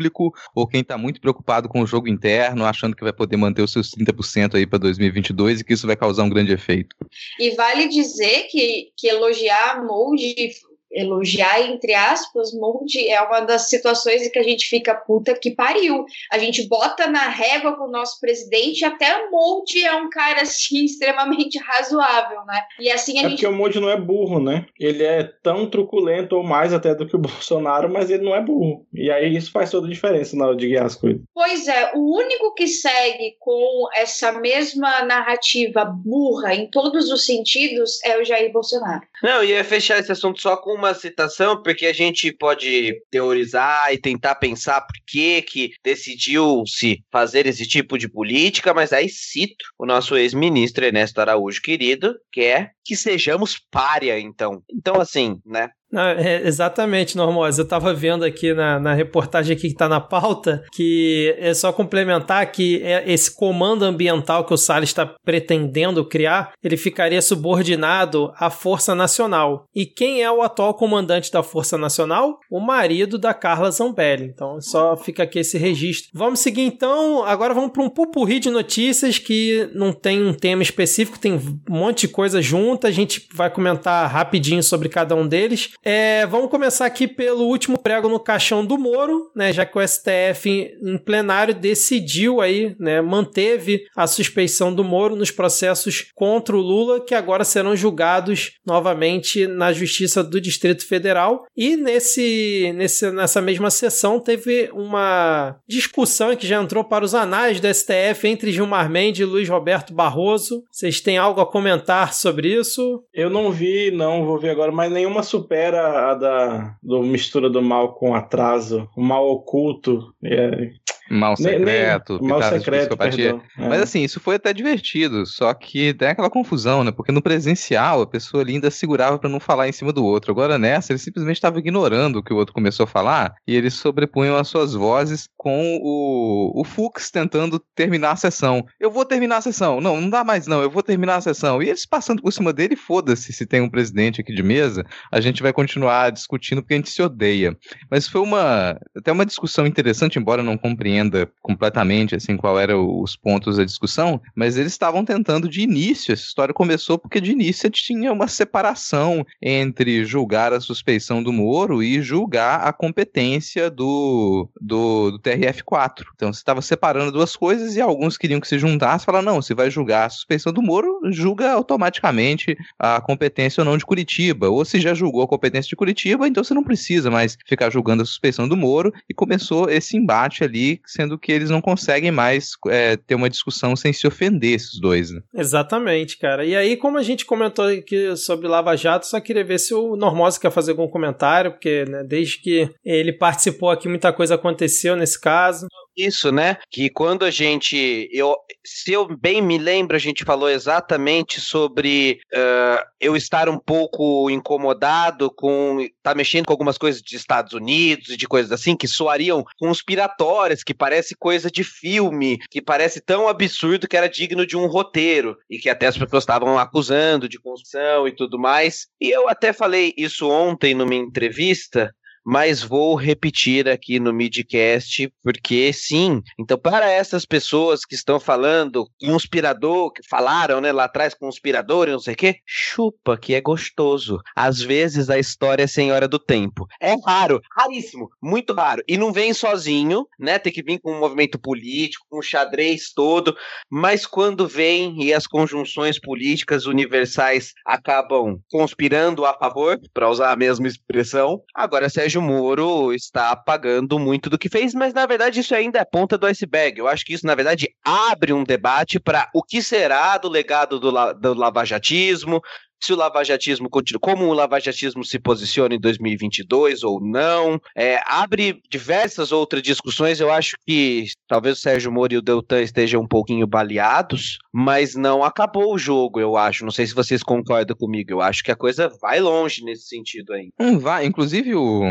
ou quem tá muito preocupado com o jogo interno, achando que vai poder manter os seus 30% aí para 2022 e que isso vai causar um grande efeito.
E vale dizer que, que elogiar Molde elogiar, entre aspas, Mold é uma das situações em que a gente fica puta que pariu. A gente bota na régua com o nosso presidente, até Mold é um cara assim extremamente razoável, né? E assim a
é
gente.
porque o Mold não é burro, né? Ele é tão truculento ou mais até do que o Bolsonaro, mas ele não é burro. E aí isso faz toda a diferença na hora de guiar as coisas.
Pois é, o único que segue com essa mesma narrativa burra em todos os sentidos é o Jair Bolsonaro.
Não, ia fechar esse assunto só com uma citação, porque a gente pode teorizar e tentar pensar por que que decidiu-se fazer esse tipo de política, mas aí cito o nosso ex-ministro Ernesto Araújo querido, que é que sejamos párea, então. Então, assim, né?
é, exatamente, Normose. Eu estava vendo aqui na, na reportagem aqui que está na pauta que é só complementar que é esse comando ambiental que o Salles está pretendendo criar, ele ficaria subordinado à Força Nacional. E quem é o atual comandante da Força Nacional? O marido da Carla Zambelli. Então só fica aqui esse registro. Vamos seguir então. Agora vamos para um pupurri de notícias que não tem um tema específico, tem um monte de coisa junta. A gente vai comentar rapidinho sobre cada um deles. É, vamos começar aqui pelo último prego no caixão do Moro, né, já que o STF em, em plenário decidiu aí, né, manteve a suspeição do Moro nos processos contra o Lula, que agora serão julgados novamente na Justiça do Distrito Federal. E nesse, nesse, nessa mesma sessão teve uma discussão que já entrou para os anais do STF entre Gilmar Mendes e Luiz Roberto Barroso. Vocês têm algo a comentar sobre isso?
Eu não vi, não, vou ver agora, mas nenhuma supera a da do mistura do mal com atraso, o mal oculto. É,
Mal secreto,
nem, mal secreto,
perdão, é. Mas assim, isso foi até divertido, só que tem aquela confusão, né? Porque no presencial a pessoa ali ainda segurava para não falar em cima do outro. Agora nessa, ele simplesmente estava ignorando o que o outro começou a falar e eles sobrepunham as suas vozes com o, o Fux tentando terminar a sessão. Eu vou terminar a sessão. Não, não dá mais não, eu vou terminar a sessão. E eles passando por cima dele, foda-se se tem um presidente aqui de mesa, a gente vai continuar discutindo porque a gente se odeia. Mas foi uma até uma discussão interessante, embora não compreenda completamente assim qual eram os pontos da discussão, mas eles estavam tentando de início. Essa história começou porque de início tinha uma separação entre julgar a suspeição do Moro e julgar a competência do, do, do TRF4. Então você estava separando duas coisas e alguns queriam que se juntasse, falaram não, se vai julgar a suspeição do Moro, julga automaticamente a competência ou não de Curitiba. Ou se já julgou a competência de Curitiba, então você não precisa mais ficar julgando a suspeição do Moro. E começou esse embate ali sendo que eles não conseguem mais é, ter uma discussão sem se ofender esses dois. Né?
Exatamente, cara. E aí, como a gente comentou aqui sobre Lava Jato, só queria ver se o Normosa quer fazer algum comentário, porque né, desde que ele participou aqui, muita coisa aconteceu nesse caso
isso, né? Que quando a gente. Eu, se eu bem me lembro, a gente falou exatamente sobre uh, eu estar um pouco incomodado com. tá mexendo com algumas coisas dos Estados Unidos e de coisas assim que soariam conspiratórias, que parece coisa de filme, que parece tão absurdo que era digno de um roteiro, e que até as pessoas estavam acusando de construção e tudo mais. E eu até falei isso ontem numa entrevista mas vou repetir aqui no midcast, porque sim. Então, para essas pessoas que estão falando conspirador, que falaram, né, lá atrás, conspirador e não sei o quê, chupa que é gostoso. Às vezes a história é senhora do tempo. É raro, raríssimo, muito raro. E não vem sozinho, né? Tem que vir com um movimento político, com um xadrez todo, mas quando vem e as conjunções políticas universais acabam conspirando a favor, para usar a mesma expressão, agora Sérgio Sérgio Moro está pagando muito do que fez, mas na verdade isso ainda é ponta do iceberg. Eu acho que isso, na verdade, abre um debate para o que será do legado do, la do lavajatismo, se o lavajatismo continua, como o lavajatismo se posiciona em 2022 ou não, é, abre diversas outras discussões. Eu acho que talvez o Sérgio Moro e o Deltan estejam um pouquinho baleados, mas não acabou o jogo, eu acho. Não sei se vocês concordam comigo. Eu acho que a coisa vai longe nesse sentido aí.
Hum, vai, inclusive o,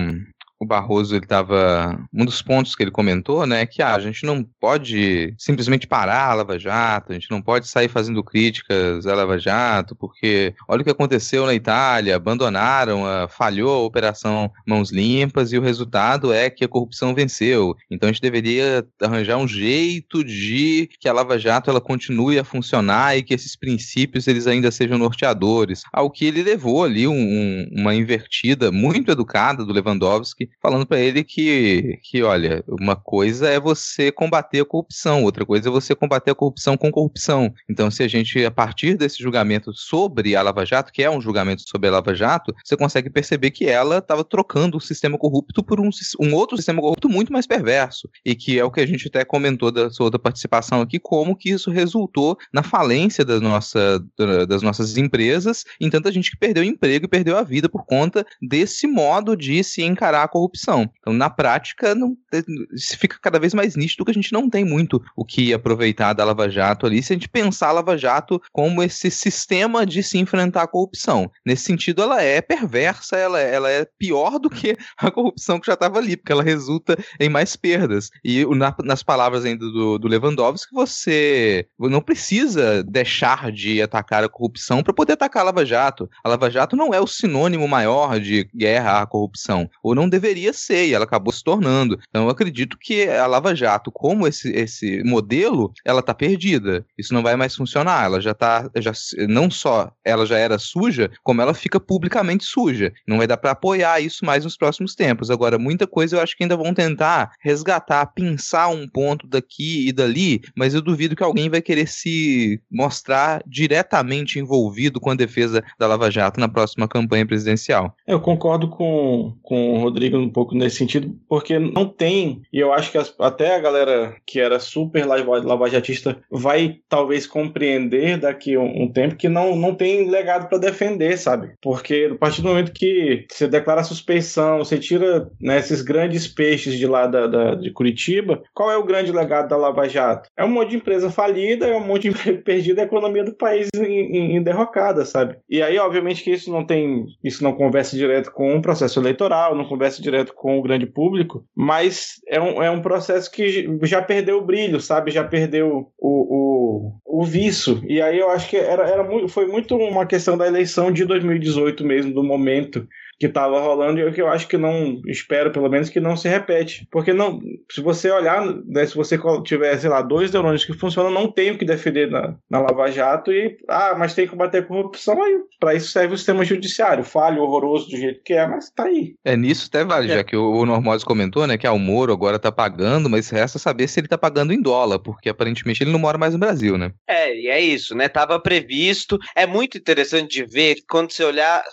o Barroso ele estava um dos pontos que ele comentou, né, que ah, a gente não pode simplesmente parar a Lava Jato, a gente não pode sair fazendo críticas à Lava Jato, porque olha o que aconteceu na Itália, abandonaram, a, falhou a operação Mãos Limpas e o resultado é que a corrupção venceu. Então a gente deveria arranjar um jeito de que a Lava Jato ela continue a funcionar e que esses princípios eles ainda sejam norteadores. Ao que ele levou ali um, um, uma invertida muito educada do Lewandowski falando para ele que, que, olha, uma coisa é você combater a corrupção, outra coisa é você combater a corrupção com corrupção. Então, se a gente, a partir desse julgamento sobre a Lava Jato, que é um julgamento sobre a Lava Jato, você consegue perceber que ela estava trocando o sistema corrupto por um, um outro sistema corrupto muito mais perverso. E que é o que a gente até comentou da sua outra participação aqui, como que isso resultou na falência da nossa, das nossas empresas, em tanta gente que perdeu emprego e perdeu a vida por conta desse modo de se encarar a corrupção. Então, na prática, não, fica cada vez mais nítido que a gente não tem muito o que aproveitar da Lava Jato ali, se a gente pensar a Lava Jato como esse sistema de se enfrentar a corrupção. Nesse sentido, ela é perversa, ela, ela é pior do que a corrupção que já estava ali, porque ela resulta em mais perdas. E na, nas palavras ainda do, do Lewandowski, você não precisa deixar de atacar a corrupção para poder atacar a Lava Jato. A Lava Jato não é o sinônimo maior de guerra à corrupção, ou não deveria deveria ser, e ela acabou se tornando. Então eu acredito que a Lava Jato, como esse, esse modelo, ela tá perdida. Isso não vai mais funcionar. Ela já tá, já, não só ela já era suja, como ela fica publicamente suja. Não vai dar para apoiar isso mais nos próximos tempos. Agora, muita coisa eu acho que ainda vão tentar resgatar, pensar um ponto daqui e dali, mas eu duvido que alguém vai querer se mostrar diretamente envolvido com a defesa da Lava Jato na próxima campanha presidencial.
Eu concordo com, com o Rodrigo um pouco nesse sentido, porque não tem, e eu acho que as, até a galera que era super lavajatista vai talvez compreender daqui um, um tempo que não, não tem legado para defender, sabe? Porque a partir do momento que você declara suspeição, você tira né, esses grandes peixes de lá da, da, de Curitiba, qual é o grande legado da Lava Jato? É um monte de empresa falida, é um monte de emprego perdido, a economia do país em, em, derrocada, sabe? E aí, obviamente, que isso não tem, isso não conversa direto com um processo eleitoral, não conversa direto com o grande público, mas é um, é um processo que já perdeu o brilho, sabe? Já perdeu o, o, o vício. E aí eu acho que era, era muito, foi muito uma questão da eleição de 2018 mesmo, do momento que estava rolando e que eu acho que não, espero pelo menos que não se repete. Porque não, se você olhar, né, se você tiver, sei lá, dois neurônios que funcionam, não tem o que defender na, na Lava Jato e, ah, mas tem que combater a corrupção, aí para isso serve o sistema judiciário, falho, horroroso do jeito que é, mas tá aí.
É nisso até vale, é. já que o, o Normose comentou, né, que ah, o Moro agora tá pagando, mas resta saber se ele tá pagando em dólar, porque aparentemente ele não mora mais no Brasil, né?
É, e é isso, né, tava previsto, é muito interessante de ver que quando você olhar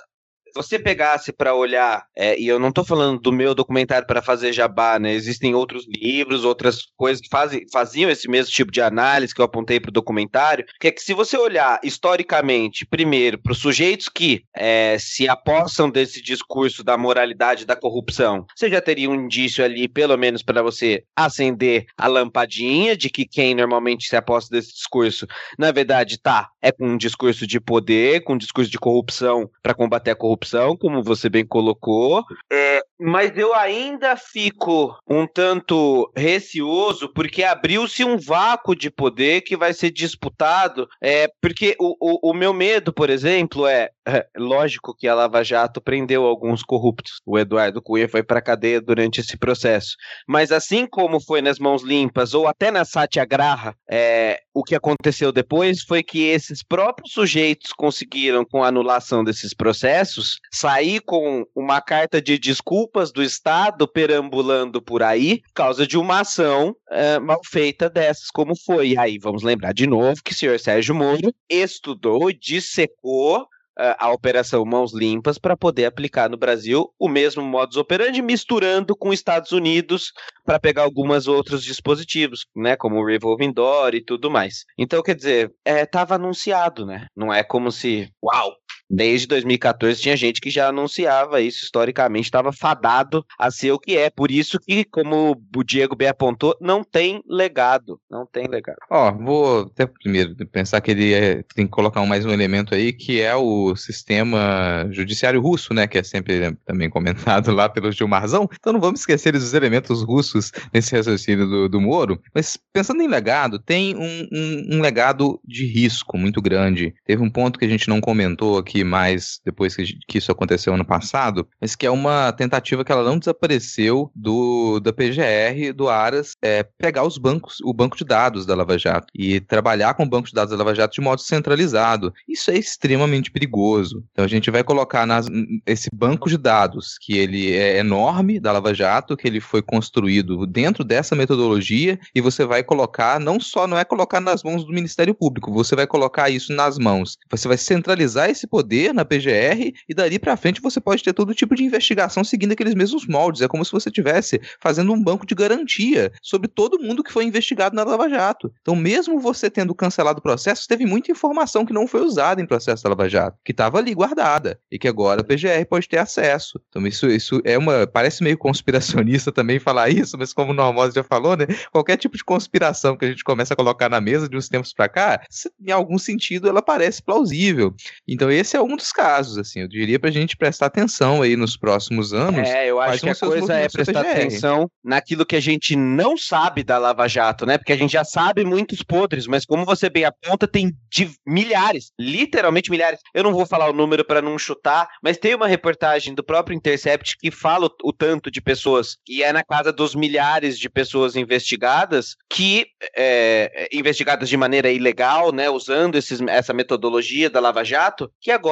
você pegasse para olhar, é, e eu não estou falando do meu documentário para fazer jabá, né? Existem outros livros, outras coisas que fazem, faziam esse mesmo tipo de análise que eu apontei para o documentário, que é que se você olhar historicamente, primeiro, para os sujeitos que é, se apossam desse discurso da moralidade da corrupção, você já teria um indício ali, pelo menos para você acender a lampadinha de que quem normalmente se aposta desse discurso, na verdade, tá, é com um discurso de poder, com um discurso de corrupção para combater a corrupção opção, como você bem colocou. É, mas eu ainda fico um tanto receoso porque abriu-se um vácuo de poder que vai ser disputado. É, porque o, o, o meu medo, por exemplo, é, é, lógico que a Lava Jato prendeu alguns corruptos. O Eduardo Cunha foi para cadeia durante esse processo. Mas assim como foi nas mãos limpas ou até na Satyagraha, é, o que aconteceu depois foi que esses próprios sujeitos conseguiram, com a anulação desses processos, sair com uma carta de desculpas do Estado perambulando por aí, por causa de uma ação é, mal feita dessas, como foi. E aí, vamos lembrar de novo que o senhor Sérgio Moro estudou, dissecou a Operação Mãos Limpas para poder aplicar no Brasil o mesmo modus operandi, misturando com Estados Unidos para pegar alguns outros dispositivos, né, como o Revolving Door e tudo mais. Então, quer dizer, estava é, anunciado, né? Não é como se, uau, Desde 2014 tinha gente que já anunciava isso, historicamente estava fadado a ser o que é. Por isso que, como o Diego bem apontou, não tem legado. Não tem legado.
Ó, vou até primeiro pensar que ele é- tem que colocar mais um elemento aí, que é o sistema judiciário russo, né? Que é sempre também comentado lá pelo Gilmarzão. Então não vamos esquecer dos elementos russos nesse raciocínio do, do Moro. Mas pensando em legado, tem um, um- um legado de risco muito grande. Teve um ponto que a gente não comentou aqui mais depois que, que isso aconteceu ano passado, mas que é uma tentativa que ela não desapareceu do da PGR, do Aras, é pegar os bancos, o banco de dados da Lava Jato e trabalhar com o banco de dados da Lava Jato de modo centralizado. Isso é extremamente perigoso. Então a gente vai colocar nas, esse banco de dados, que ele é enorme da Lava Jato, que ele foi construído dentro dessa metodologia, e você vai colocar, não só, não é colocar nas mãos do Ministério Público, você vai colocar isso nas mãos. Você vai centralizar esse poder na PGR e dali pra frente você pode ter todo tipo de investigação seguindo aqueles mesmos moldes. É como se você estivesse fazendo um banco de garantia sobre todo mundo que foi investigado na Lava Jato. Então, mesmo você tendo cancelado o processo, teve muita informação que não foi usada em processo da Lava Jato, que estava ali guardada e que agora a PGR pode ter acesso. Então, isso, isso é uma. Parece meio conspiracionista também falar isso, mas como o Normosa já falou, né? Qualquer tipo de conspiração que a gente começa a colocar na mesa de uns tempos pra cá, em algum sentido ela parece plausível. Então, esse é um dos casos, assim. Eu diria pra gente prestar atenção aí nos próximos anos.
É, eu acho que a coisa é prestar atenção naquilo que a gente não sabe da Lava Jato, né? Porque a gente já sabe muitos podres, mas como você bem aponta, tem de milhares, literalmente milhares. Eu não vou falar o número para não chutar, mas tem uma reportagem do próprio Intercept que fala o, o tanto de pessoas, e é na casa dos milhares de pessoas investigadas, que é, investigadas de maneira ilegal, né? Usando esses, essa metodologia da Lava Jato, que agora,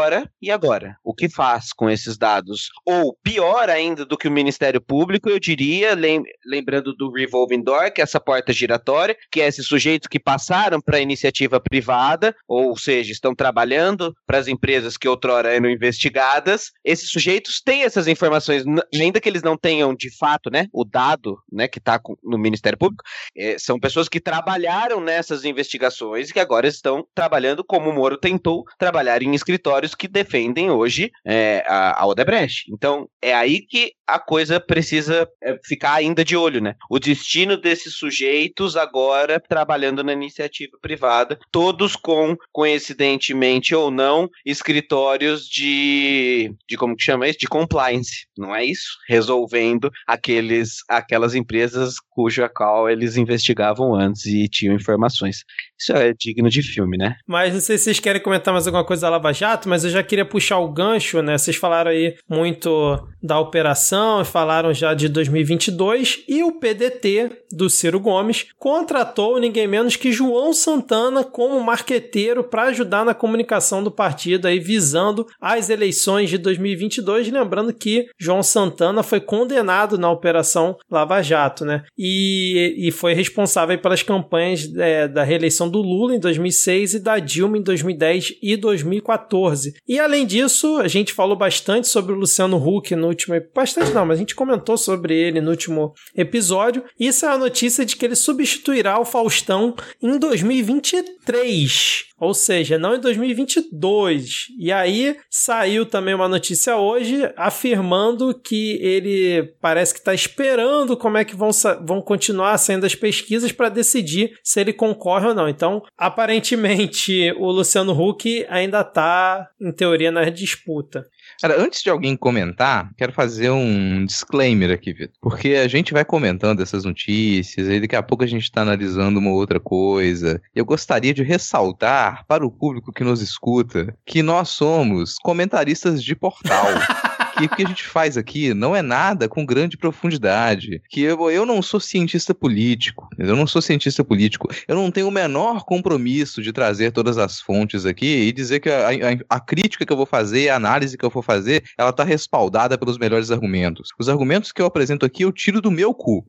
e agora? O que faz com esses dados? Ou pior ainda do que o Ministério Público, eu diria, lem- lembrando do revolving door, que é essa porta giratória, que é esses sujeitos que passaram para a iniciativa privada, ou seja, estão trabalhando para as empresas que outrora eram investigadas. Esses sujeitos têm essas informações, ainda que eles não tenham de fato, né, o dado, né, que está no Ministério Público, eh, são pessoas que trabalharam nessas investigações e que agora estão trabalhando como o Moro tentou trabalhar em escritórios que defendem hoje eh, a, Odebrecht. Então, é aí que a coisa precisa eh, ficar ainda de olho, né? O destino desses sujeitos agora trabalhando na iniciativa privada, todos com, coincidentemente ou não, escritórios de, de como que chama isso? De compliance, não é isso? Resolvendo aqueles, aquelas empresas cuja qual eles investigavam antes e tinham informações. Isso é digno de filme, né?
Mas não sei se vocês querem comentar mais alguma coisa da Lava Jato, mas eu já queria puxar o gancho, né? Vocês falaram aí muito da operação, falaram já de 2022 e o PDT do Ciro Gomes contratou ninguém menos que João Santana como marqueteiro para ajudar na comunicação do partido aí visando as eleições de 2022, lembrando que João Santana foi condenado na operação Lava Jato, né? E, e foi responsável pelas campanhas é, da reeleição do Lula em 2006 e da Dilma em 2010 e 2014. E além disso, a gente falou bastante sobre o Luciano Huck no último. Bastante não, mas a gente comentou sobre ele no último episódio. Isso é a notícia de que ele substituirá o Faustão em 2023. Ou seja, não em 2022. E aí saiu também uma notícia hoje afirmando que ele parece que está esperando como é que vão, vão continuar sendo as pesquisas para decidir se ele concorre ou não. Então, aparentemente, o Luciano Huck ainda está, em teoria, na disputa.
Cara, antes de alguém comentar, quero fazer um disclaimer aqui, Vitor. Porque a gente vai comentando essas notícias, aí daqui a pouco a gente está analisando uma outra coisa. Eu gostaria de ressaltar para o público que nos escuta que nós somos comentaristas de portal. que o que a gente faz aqui não é nada com grande profundidade. Que eu, eu não sou cientista político, eu não sou cientista político, eu não tenho o menor compromisso de trazer todas as fontes aqui e dizer que a, a- a crítica que eu vou fazer, a análise que eu vou fazer, ela tá respaldada pelos melhores argumentos. Os argumentos que eu apresento aqui eu tiro do meu cu.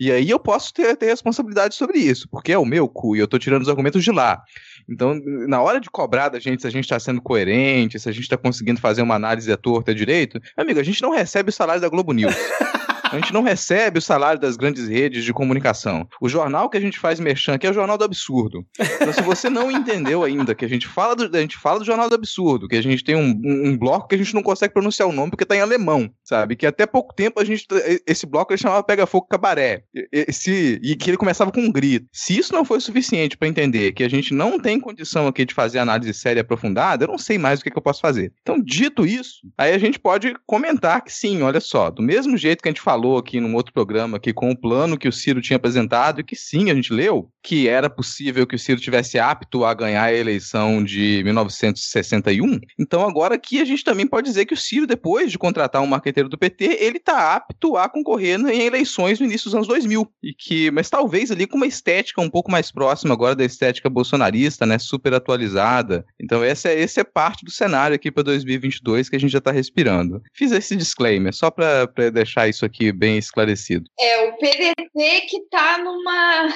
E aí eu posso ter, ter responsabilidade sobre isso, porque é o meu cu e eu tô tirando os argumentos de lá. Então, na hora de cobrar da gente se a gente está sendo coerente, se a gente está conseguindo fazer uma análise à torta à direito, amigo, a gente não recebe o salário da Globo News. A gente não recebe o salário das grandes redes de comunicação. O jornal que a gente faz merchan aqui é o Jornal do Absurdo. Então, se você não entendeu ainda que a gente fala do, a gente fala do Jornal do Absurdo, que a gente tem um, um, um bloco que a gente não consegue pronunciar o nome porque tá em alemão, sabe? Que até pouco tempo a gente. Esse bloco ele chamava Pega Fogo Cabaré. Esse, e que ele começava com um grito. Se isso não foi suficiente para entender que a gente não tem condição aqui de fazer análise séria e aprofundada, eu não sei mais o que, que eu posso fazer. Então, dito isso, aí a gente pode comentar que sim, olha só, do mesmo jeito que a gente falou aqui num outro programa aqui com o plano que o Ciro tinha apresentado e que sim, a gente leu, que era possível que o Ciro tivesse apto a ganhar a eleição de 1961. Então agora aqui a gente também pode dizer que o Ciro, depois de contratar um marqueteiro do PT, ele está apto a concorrer em eleições no início dos anos 2000. E que, mas talvez ali com uma estética um pouco mais próxima agora da estética bolsonarista, né, super atualizada. Então essa é, esse é parte do cenário aqui para 2022 que a gente já está respirando. Fiz esse disclaimer só para deixar isso aqui bem esclarecido.
É, o PDT que tá numa.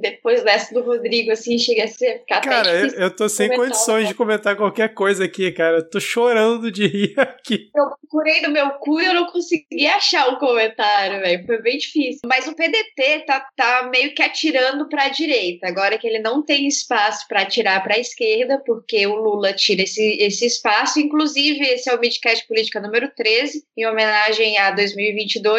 Depois dessa do Rodrigo, assim, chega a ser. Ficar
cara, eu, eu tô sem condições de comentar qualquer coisa aqui, cara. Eu tô chorando de rir aqui.
Eu procurei no meu cu e eu não consegui achar o um comentário, velho. Foi bem difícil. Mas o PDT tá, tá meio que atirando pra direita. Agora que ele não tem espaço para atirar pra esquerda, porque o Lula tira esse, esse espaço. Inclusive, esse é o Midcast Política número 13, em homenagem a 2022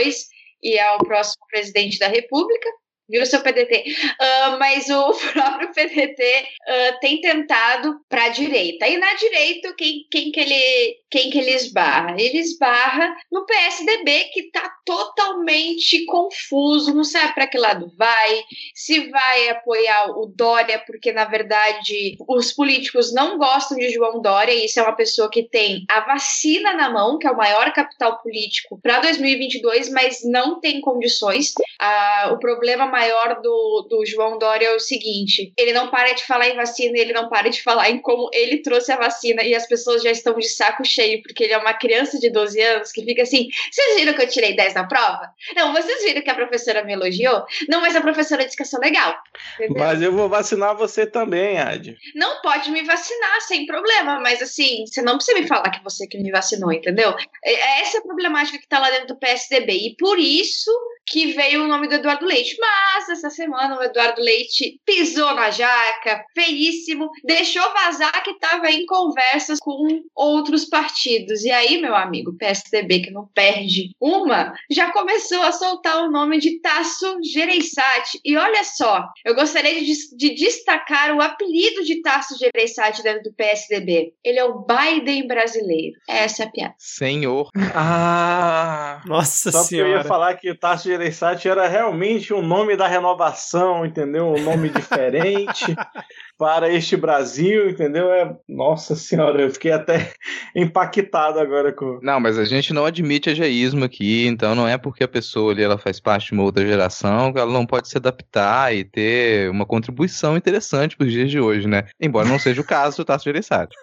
e ao próximo presidente da República viu, seu PDT? Uh, ah, mas o próprio PDT uh, ah, tem tentado para a direita. E na direita, quem, quem, que ele, quem que ele esbarra? Ele esbarra no PSDB, que está totalmente confuso, não sabe para que lado vai, se vai apoiar o Dória, porque na verdade os políticos não gostam de João Dória, e isso é uma pessoa que tem a vacina na mão, que é o maior capital político para 2022, mas não tem condições. Uh, o problema maior do, do João Dória é o seguinte: ele não para de falar em vacina, ele não para de falar em como ele trouxe a vacina e as pessoas já estão de saco cheio, porque ele é uma criança de 12 anos que fica assim: vocês viram que eu tirei 10 na prova? Não, vocês viram que a professora me elogiou? Não, mas a professora disse que eu sou legal.
Entendeu? Mas eu vou vacinar você também, Ad.
Não pode me vacinar sem problema, mas assim, você não precisa me falar que você que me vacinou, entendeu? Essa é a problemática que tá lá dentro do PSDB. E por isso que veio o nome do Eduardo Leite. Mas essa semana o Eduardo Leite pisou na jaca, feíssimo, deixou vazar que estava em conversas com outros partidos. E aí, meu amigo, PSDB que não perde uma, já começou a soltar o nome de Tasso Gereissati. E olha só, eu gostaria de, de destacar o apelido de Tasso Gereissati dentro do PSDB. Ele é o Biden brasileiro. Essa é a piada.
Senhor.
Ah!
Nossa
Só
senhora.
eu ia falar que Tasso Gereissati era realmente o nome da renovação, entendeu? Um nome diferente para este Brasil, entendeu? É, nossa senhora, eu fiquei até impactado agora com.
Não, mas a gente não admite ageísmo aqui, então não é porque a pessoa ali ela faz parte de uma outra geração que ela não pode se adaptar e ter uma contribuição interessante para os dias de hoje, né? Embora não seja o caso do Tasso Gereissati.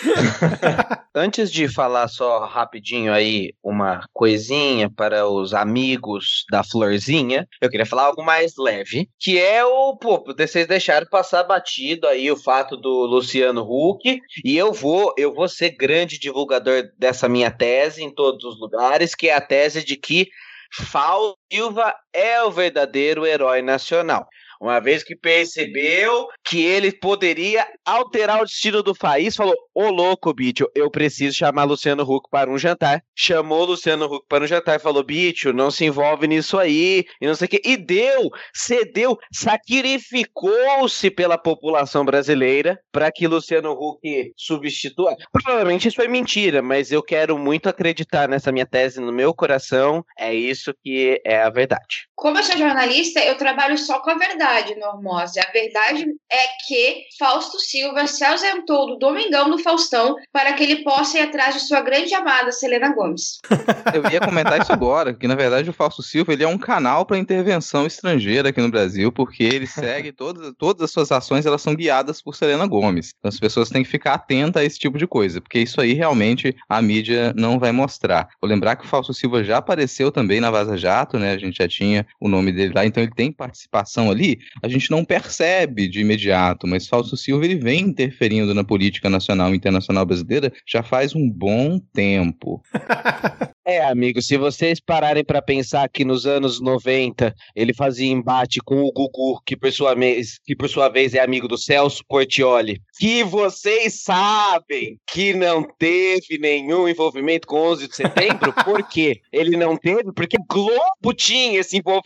Antes de falar só rapidinho aí uma coisinha para os amigos da Florzinha, eu queria falar algo mais leve, que é o, pô, vocês deixaram passar batido aí o fato do Luciano Huck, e eu vou, eu vou ser grande divulgador dessa minha tese em todos os lugares, que é a tese de que Fal Silva é o verdadeiro herói nacional uma vez que percebeu que ele poderia alterar o destino do país, falou: Ô louco, bicho, eu preciso chamar Luciano Huck para um jantar. Chamou Luciano Huck para um jantar e falou: bicho, não se envolve nisso aí, e não sei o quê. E deu, cedeu, sacrificou-se pela população brasileira para que Luciano Huck substitua. Provavelmente isso é mentira, mas eu quero muito acreditar nessa minha tese no meu coração. É isso que é a verdade.
Como eu sou jornalista, eu trabalho só com a verdade, Normose. A verdade é que Fausto Silva se ausentou do Domingão do Faustão para que ele possa ir atrás de sua grande amada Selena Gomes.
Eu ia comentar isso agora, que na verdade o Fausto Silva ele é um canal para intervenção estrangeira aqui no Brasil, porque ele segue todas, todas as suas ações, elas são guiadas por Selena Gomes. Então as pessoas têm que ficar atentas a esse tipo de coisa, porque isso aí realmente a mídia não vai mostrar. Vou lembrar que o Fausto Silva já apareceu também na Vaza Jato, né? A gente já tinha o nome dele lá, então ele tem participação ali. A gente não percebe de imediato, mas Fausto Silva ele vem interferindo na política nacional e internacional brasileira já faz um bom tempo.
É, amigo, se vocês pararem pra pensar que nos anos 90 ele fazia embate com o Gugu, que por sua vez, que por sua vez é amigo do Celso Portioli, que vocês sabem que não teve nenhum envolvimento com 11 de setembro, por quê? Ele não teve porque Globo tinha esse envolvimento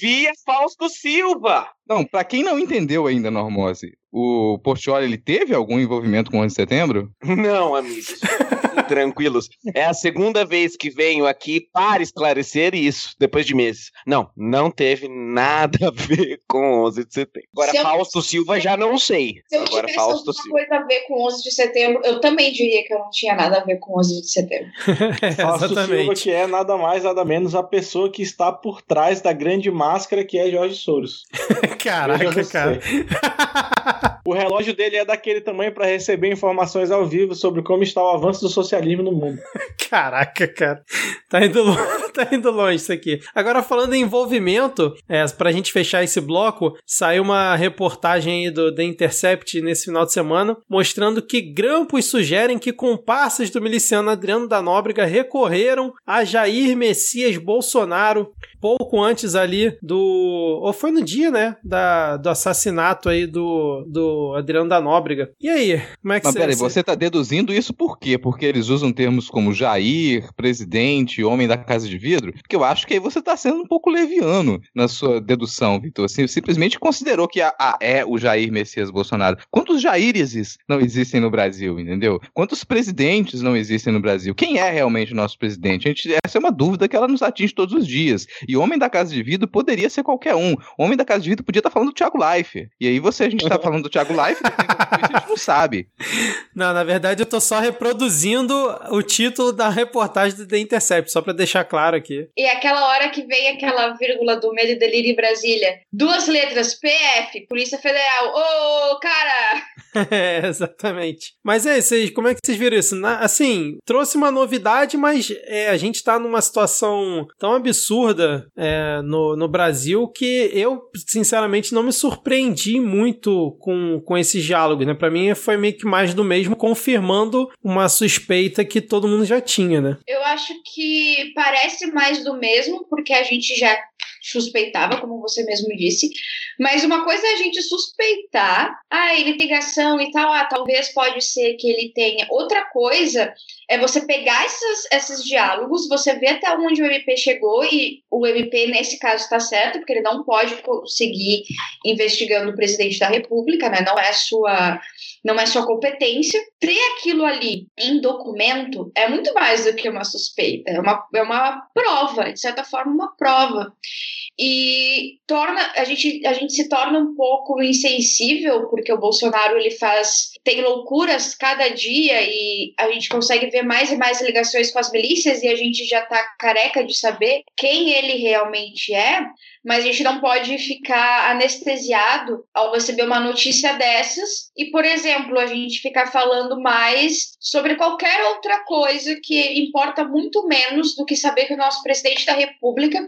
via Fausto Silva.
Não, pra quem não entendeu ainda, Normose, o Portioli, ele teve algum envolvimento com o 11 de setembro?
Não, amigos. Tranquilos. É a segunda vez que venho aqui para esclarecer isso, depois de meses. Não, não teve nada a ver com 11 de setembro. Agora,
Se eu-
Fausto Silva já não sei.
Se eu
Agora,
tivesse
Fausto
alguma
Silva.
coisa a ver com 11 de setembro, eu também diria que eu não tinha nada a ver com 11 de setembro.
Fausto Silva,
Exatamente.
que é nada mais, nada menos a pessoa que está por trás da grande máscara que é Jorge Soros.
Caraca, cara.
O relógio dele é daquele tamanho para receber informações ao vivo sobre como está o avanço do socialismo no mundo.
Caraca, cara. Tá indo, lo- tá indo longe isso aqui. Agora, falando em envolvimento, é, pra gente fechar esse bloco, saiu uma reportagem aí do The Intercept nesse final de semana, mostrando que grampos sugerem que comparsas do miliciano Adriano da Nóbrega recorreram a Jair Messias Bolsonaro pouco antes ali do. Ou foi no dia, né? Da, do assassinato aí do, do Adriano da Nóbrega. E aí? Como é que
Mas peraí,
cê-
você tá deduzindo isso por quê? Porque eles usam termos como Jair, presidente, homem da casa de vidro? Porque eu acho que aí você tá sendo um pouco leviano na sua dedução, Vitor. Você simplesmente considerou que a, a- é o Jair Messias Bolsonaro. Quantos Jaires não existem no Brasil, entendeu? Quantos presidentes não existem no Brasil? Quem é realmente o nosso presidente? A gente, essa é uma dúvida que ela nos atinge todos os dias. E homem da casa de vidro poderia ser qualquer um. Homem da casa de vidro podia estar falando do Thiago Life. E aí você, a gente tá falando do Thiago Life, a gente não sabe.
Não, na verdade eu tô só reproduzindo o título da reportagem do The Intercept, só pra deixar claro aqui.
E aquela hora que vem aquela vírgula do Medo e Delírio em Brasília. Duas letras, PF, Polícia Federal. Ô, cara!
é, exatamente. Mas é, vocês, como é que vocês viram isso? Na- assim, trouxe uma novidade, mas é, a gente tá numa situação tão absurda é, no, no Brasil que eu, sinceramente, não me surpreendi muito com, com esse diálogo, né? Pra mim foi meio que mais do mesmo, confirmando uma suspeita que todo mundo já tinha, né?
Eu acho que parece mais do mesmo, porque a gente já suspeitava, como você mesmo disse. Mas uma coisa é a gente suspeitar, ah, ele tem e tal, ah, talvez pode ser que ele tenha. Outra coisa é você pegar esses, esses diálogos, você ver até onde o MP chegou, e o MP, nesse caso, está certo, porque ele não pode seguir investigando o presidente da República, né? Não é sua não é sua competência. Ter aquilo ali em documento é muito mais do que uma suspeita, é uma, é uma prova, de certa forma, uma prova. E torna a gente, a gente se torna um pouco insensível, porque o Bolsonaro ele faz tem loucuras cada dia e a gente consegue ver mais e mais ligações com as milícias e a gente já tá careca de saber quem ele realmente é, mas a gente não pode ficar anestesiado ao receber uma notícia dessas e, por exemplo, a gente ficar falando mais sobre qualquer outra coisa que importa muito menos do que saber que o nosso presidente da República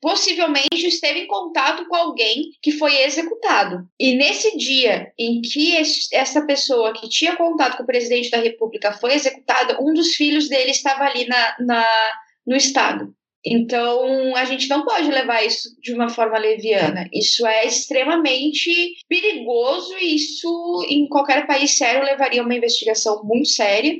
possivelmente esteve em contato com alguém que foi executado. E nesse dia em que esse, essa pessoa que tinha contato com o presidente da República foi executada, um dos filhos dele estava ali na, na no estado. Então, a gente não pode levar isso de uma forma leviana. Isso é extremamente perigoso e isso, em qualquer país sério, levaria uma investigação muito séria.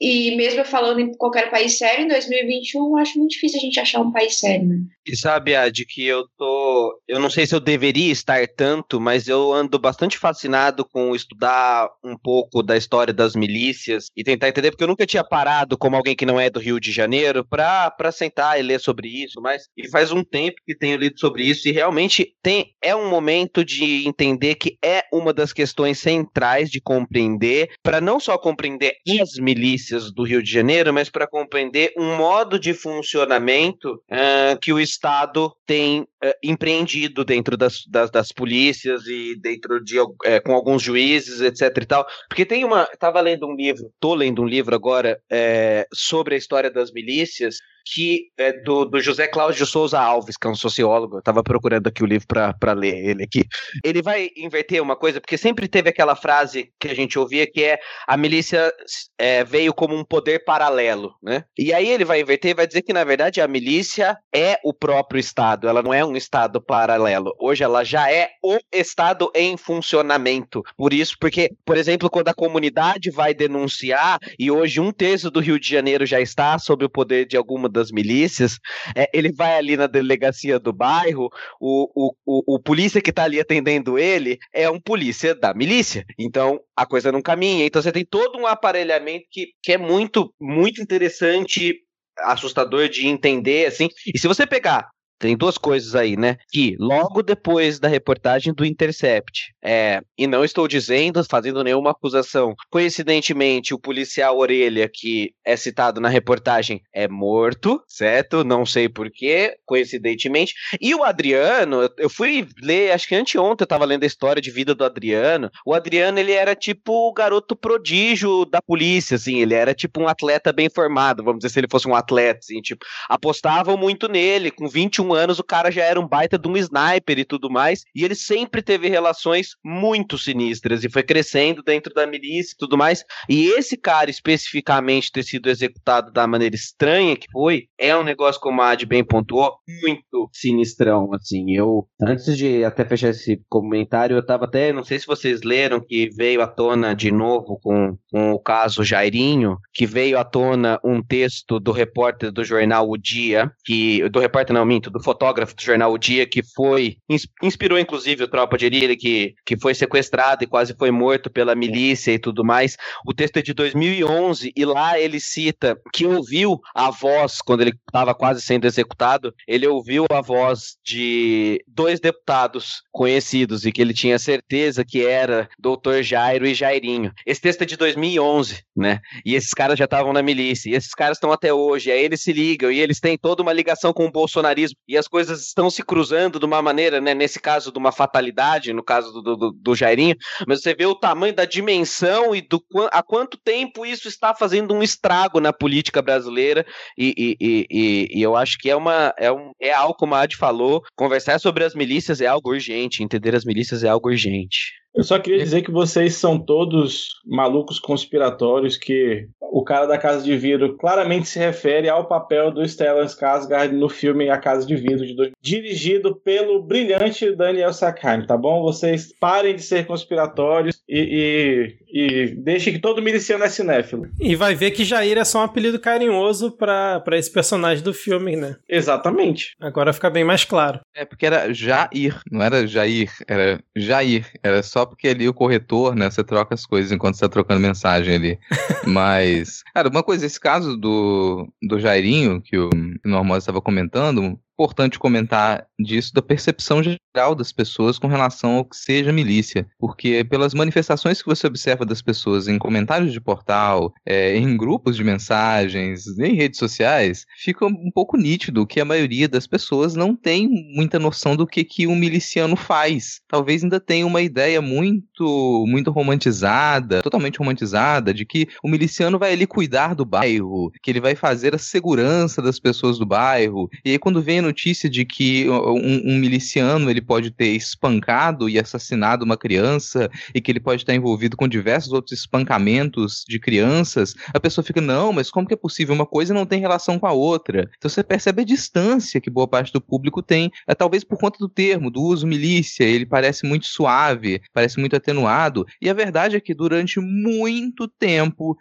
E mesmo falando em qualquer país sério, em 2021, acho muito difícil a gente achar um país sério, né?
E sabe, Ad, que eu tô. Eu não sei se eu deveria estar tanto, mas eu ando bastante fascinado com estudar um pouco da história das milícias e tentar entender, porque eu nunca tinha parado como alguém que não é do Rio de Janeiro pra sentar e ler sobre isso, mas e faz um tempo que tenho lido sobre isso e realmente tem, é um momento de entender que é uma das questões centrais de compreender, para não só compreender as milícias do Rio de Janeiro, mas para compreender um modo de funcionamento uh, que o Estado tem uh, empreendido dentro das, das, das, polícias e dentro de uh, com alguns juízes, etc e tal. Porque tem uma. Estava lendo um livro, tô lendo um livro agora é, sobre a história das milícias. Que é do, do José Cláudio Souza Alves, que é um sociólogo. Eu tava procurando aqui o livro para ler ele aqui. Ele vai inverter uma coisa, porque sempre teve aquela frase que a gente ouvia que é a milícia é, veio como um poder paralelo, né? E aí ele vai inverter e vai dizer que, na verdade, a milícia é o próprio Estado, ela não é um Estado paralelo. Hoje ela já é o Estado em funcionamento. Por isso, porque, por exemplo, quando a comunidade vai denunciar, e hoje um terço do Rio de Janeiro já está sob o poder de alguma das milícias, é, ele vai ali na delegacia do bairro, o, o, o, o polícia que está ali atendendo ele é um polícia da milícia. Então, a coisa não caminha. Então, você tem todo um aparelhamento que, que é muito, muito interessante assustador de entender, assim. E se você pegar tem duas coisas aí, né? Que logo depois da reportagem do Intercept, é, e não estou dizendo, fazendo nenhuma acusação, coincidentemente, o policial Orelha, que é citado na reportagem, é morto, certo? Não sei porquê, coincidentemente. E o Adriano, eu fui ler, acho que anteontem eu tava lendo a história de vida do Adriano. O Adriano, ele era tipo o garoto prodígio da polícia, assim, ele era tipo um atleta bem formado, vamos dizer, se ele fosse um atleta, assim, tipo, apostavam muito nele, com 21 21 anos, o cara já era um baita de um sniper e tudo mais. E ele sempre teve relações muito sinistras e foi crescendo dentro da milícia e tudo mais. E esse cara, especificamente, ter sido executado da maneira estranha que foi, é um negócio, como a Ad bem pontuou, muito sinistrão. Assim, eu, antes de até fechar esse comentário, eu tava até, não sei se vocês leram, que veio à tona de novo com, com o caso Jairinho, que veio à tona um texto do repórter do jornal O Dia, que, do repórter não, minto, do fotógrafo do jornal O Dia, que foi, inspirou inclusive o Tropa de Elite, que, que foi sequestrado e quase foi morto pela milícia e tudo mais. O texto é de 2011 e lá ele cita que ouviu a voz, quando ele estava quase sendo executado, ele ouviu a voz de dois deputados conhecidos e que ele tinha certeza que era Doutor Jairo e Jairinho. Esse texto é de 2011, né? E esses caras já estavam na milícia, e esses caras estão até hoje, aí eles se ligam e eles têm toda uma ligação com o bolsonarismo e as coisas estão se cruzando de uma maneira, né, nesse caso de uma fatalidade, no caso do, do, do Jairinho, mas você vê o tamanho da dimensão e do há quanto tempo isso está fazendo um estrago na política brasileira e, e, e, e eu acho que é uma é, um, é algo como a Ad falou, conversar sobre as milícias é algo urgente, entender as milícias é algo urgente.
Eu só queria dizer que vocês são todos malucos conspiratórios que o cara da Casa de Vidro claramente se refere ao papel do Stellan Skarsgård no filme A Casa de Vidro, de dois, dirigido pelo brilhante Daniel Sackheim, tá bom? Vocês parem de ser conspiratórios e, e, e deixem que todo miliciano é cinéfilo.
E vai ver que Jair é só um apelido carinhoso para esse personagem do filme, né?
Exatamente.
Agora fica bem mais claro.
É porque era Jair, não era Jair, era Jair. Era só porque ali o corretor, né? Você troca as coisas enquanto você tá trocando mensagem ali. Mas, cara, uma coisa, esse caso do, do Jairinho, que o Normal estava comentando, importante comentar disso da percepção geral das pessoas com relação ao que seja milícia, porque pelas manifestações que você observa das pessoas em comentários de portal, é, em grupos de mensagens, em redes sociais, fica um pouco nítido que a maioria das pessoas não tem muita noção do que, que um miliciano faz. Talvez ainda tenha uma ideia muito, muito romantizada, totalmente romantizada, de que o miliciano vai ali cuidar do bairro, que ele vai fazer a segurança das pessoas do bairro, e aí quando vem notícia de que um, um, miliciano ele pode ter espancado e assassinado uma criança e que ele pode estar envolvido com diversos outros espancamentos de crianças, a pessoa fica, não, mas como que é possível? Uma coisa não tem relação com a outra. Então você percebe a distância que boa parte do público tem, é, talvez por conta do termo, do uso milícia, ele parece muito suave, parece muito atenuado, e a verdade é que durante muito tempo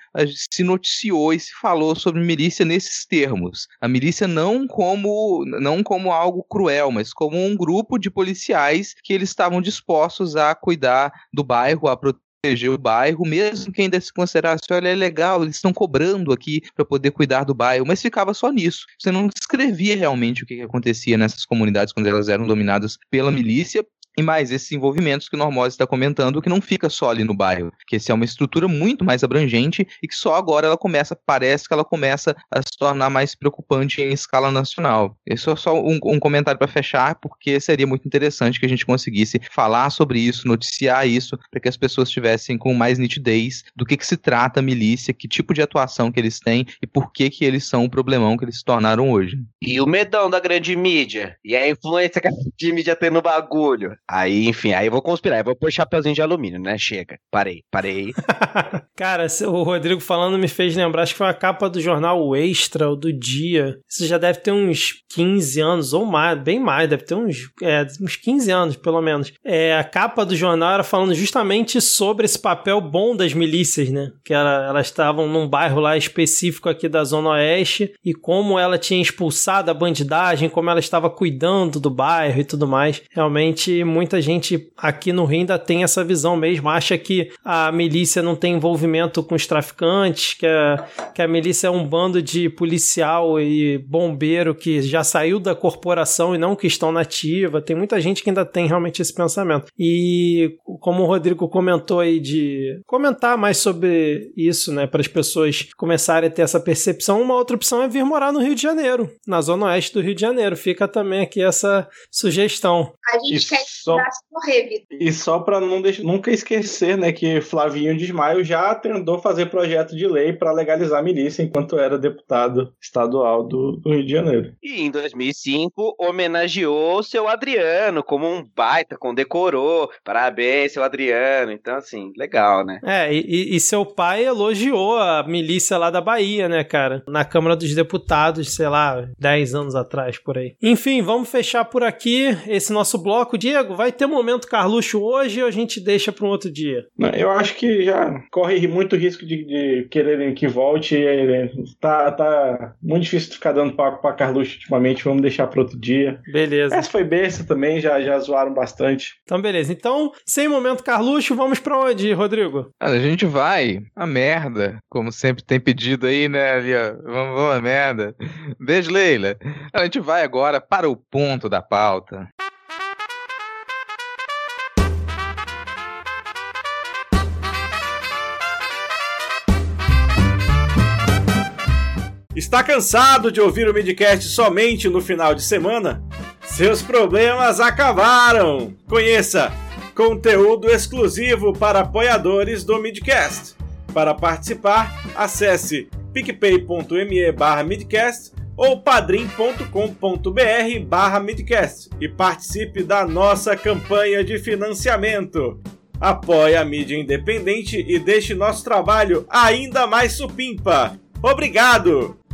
se noticiou e se falou sobre milícia nesses termos. A milícia não como não não como algo cruel, mas como um grupo de policiais que eles estavam dispostos a cuidar do bairro, a proteger o bairro, mesmo que ainda se considerasse, olha, é legal, eles estão cobrando aqui para poder cuidar do bairro, mas ficava só nisso. Você não descrevia realmente o que, que acontecia nessas comunidades quando elas eram dominadas pela milícia, E mais, esses envolvimentos que o Normose está comentando, que não fica só ali no bairro, que esse é uma estrutura muito mais abrangente e que só agora ela começa, parece que ela começa a se tornar mais preocupante em escala nacional. Esse é só um, um comentário para fechar, porque seria muito interessante que a gente conseguisse falar sobre isso, noticiar isso, para que as pessoas tivessem com mais nitidez do que, que se trata a milícia, que tipo de atuação que eles têm e por que, que eles são o problemão que eles se tornaram hoje.
E o medão da grande mídia? E a influência que a grande mídia tem no bagulho? Aí, enfim, aí eu vou conspirar, eu vou pôr chapeuzinho de alumínio, né? Chega. Parei, parei.
Cara, o Rodrigo falando me fez lembrar, acho que foi a capa do jornal Extra, ou do Dia. Isso já deve ter uns 15 anos, ou mais, bem mais, deve ter uns, é, uns 15 anos, pelo menos. É, a capa do jornal era falando justamente sobre esse papel bom das milícias, né? Que era, elas estavam num bairro lá específico aqui da Zona Oeste e como ela tinha expulsado a bandidagem, como ela estava cuidando do bairro e tudo mais. Realmente, muita gente aqui no Rio ainda tem essa visão mesmo, acha que a milícia não tem envolvimento com os traficantes, que a, que a milícia é um bando de policial e bombeiro que já saiu da corporação e não que estão nativa. Tem muita gente que ainda tem realmente esse pensamento. E como o Rodrigo comentou aí de comentar mais sobre isso, né, para as pessoas começarem a ter essa percepção, uma outra opção é vir morar no Rio de Janeiro, na zona oeste do Rio de Janeiro. Fica também aqui essa sugestão.
A gente
E
quer
só-
Vitor.
E só para não deixar, nunca esquecer, né, que Flavinho Desmaio já tentou fazer projeto de lei para legalizar a milícia enquanto era deputado estadual do, do Rio de Janeiro.
E em 2005 homenageou o seu Adriano como um baita, condecorou. Parabéns, seu Adriano. Então, assim, legal, né?
É, e- e, e seu pai elogiou a milícia lá da Bahia, né, cara? Na Câmara dos Deputados, sei lá, 10 anos atrás, por aí. Enfim, vamos fechar por aqui esse nosso bloco. Diego, vai ter momento Carluxo hoje ou a gente deixa para um outro dia?
Não, Eu acho que já corre muito risco de, de quererem que volte. é, Tá, tá muito difícil de ficar dando papo pra Carluxo ultimamente. Vamos deixar para outro dia.
Beleza.
Essa foi besta também, já, já zoaram bastante.
Então, beleza. Então, sem momento Carluxo, vamos pra onde, Rodrigo?
Cara, a gente vai a merda, como sempre tem pedido aí, né, ali, ó. Vamos, vamos a merda. Beijo, Leila. A gente vai agora para o ponto da pauta.
Está cansado de ouvir o Midcast somente no final de semana? Seus problemas acabaram! Conheça conteúdo exclusivo para apoiadores do Midcast. Para participar, acesse picpay.me barra midcast ou padrim.com.br barra midcast e participe da nossa campanha de financiamento. Apoie a mídia independente e deixe nosso trabalho ainda mais supimpa. Obrigado!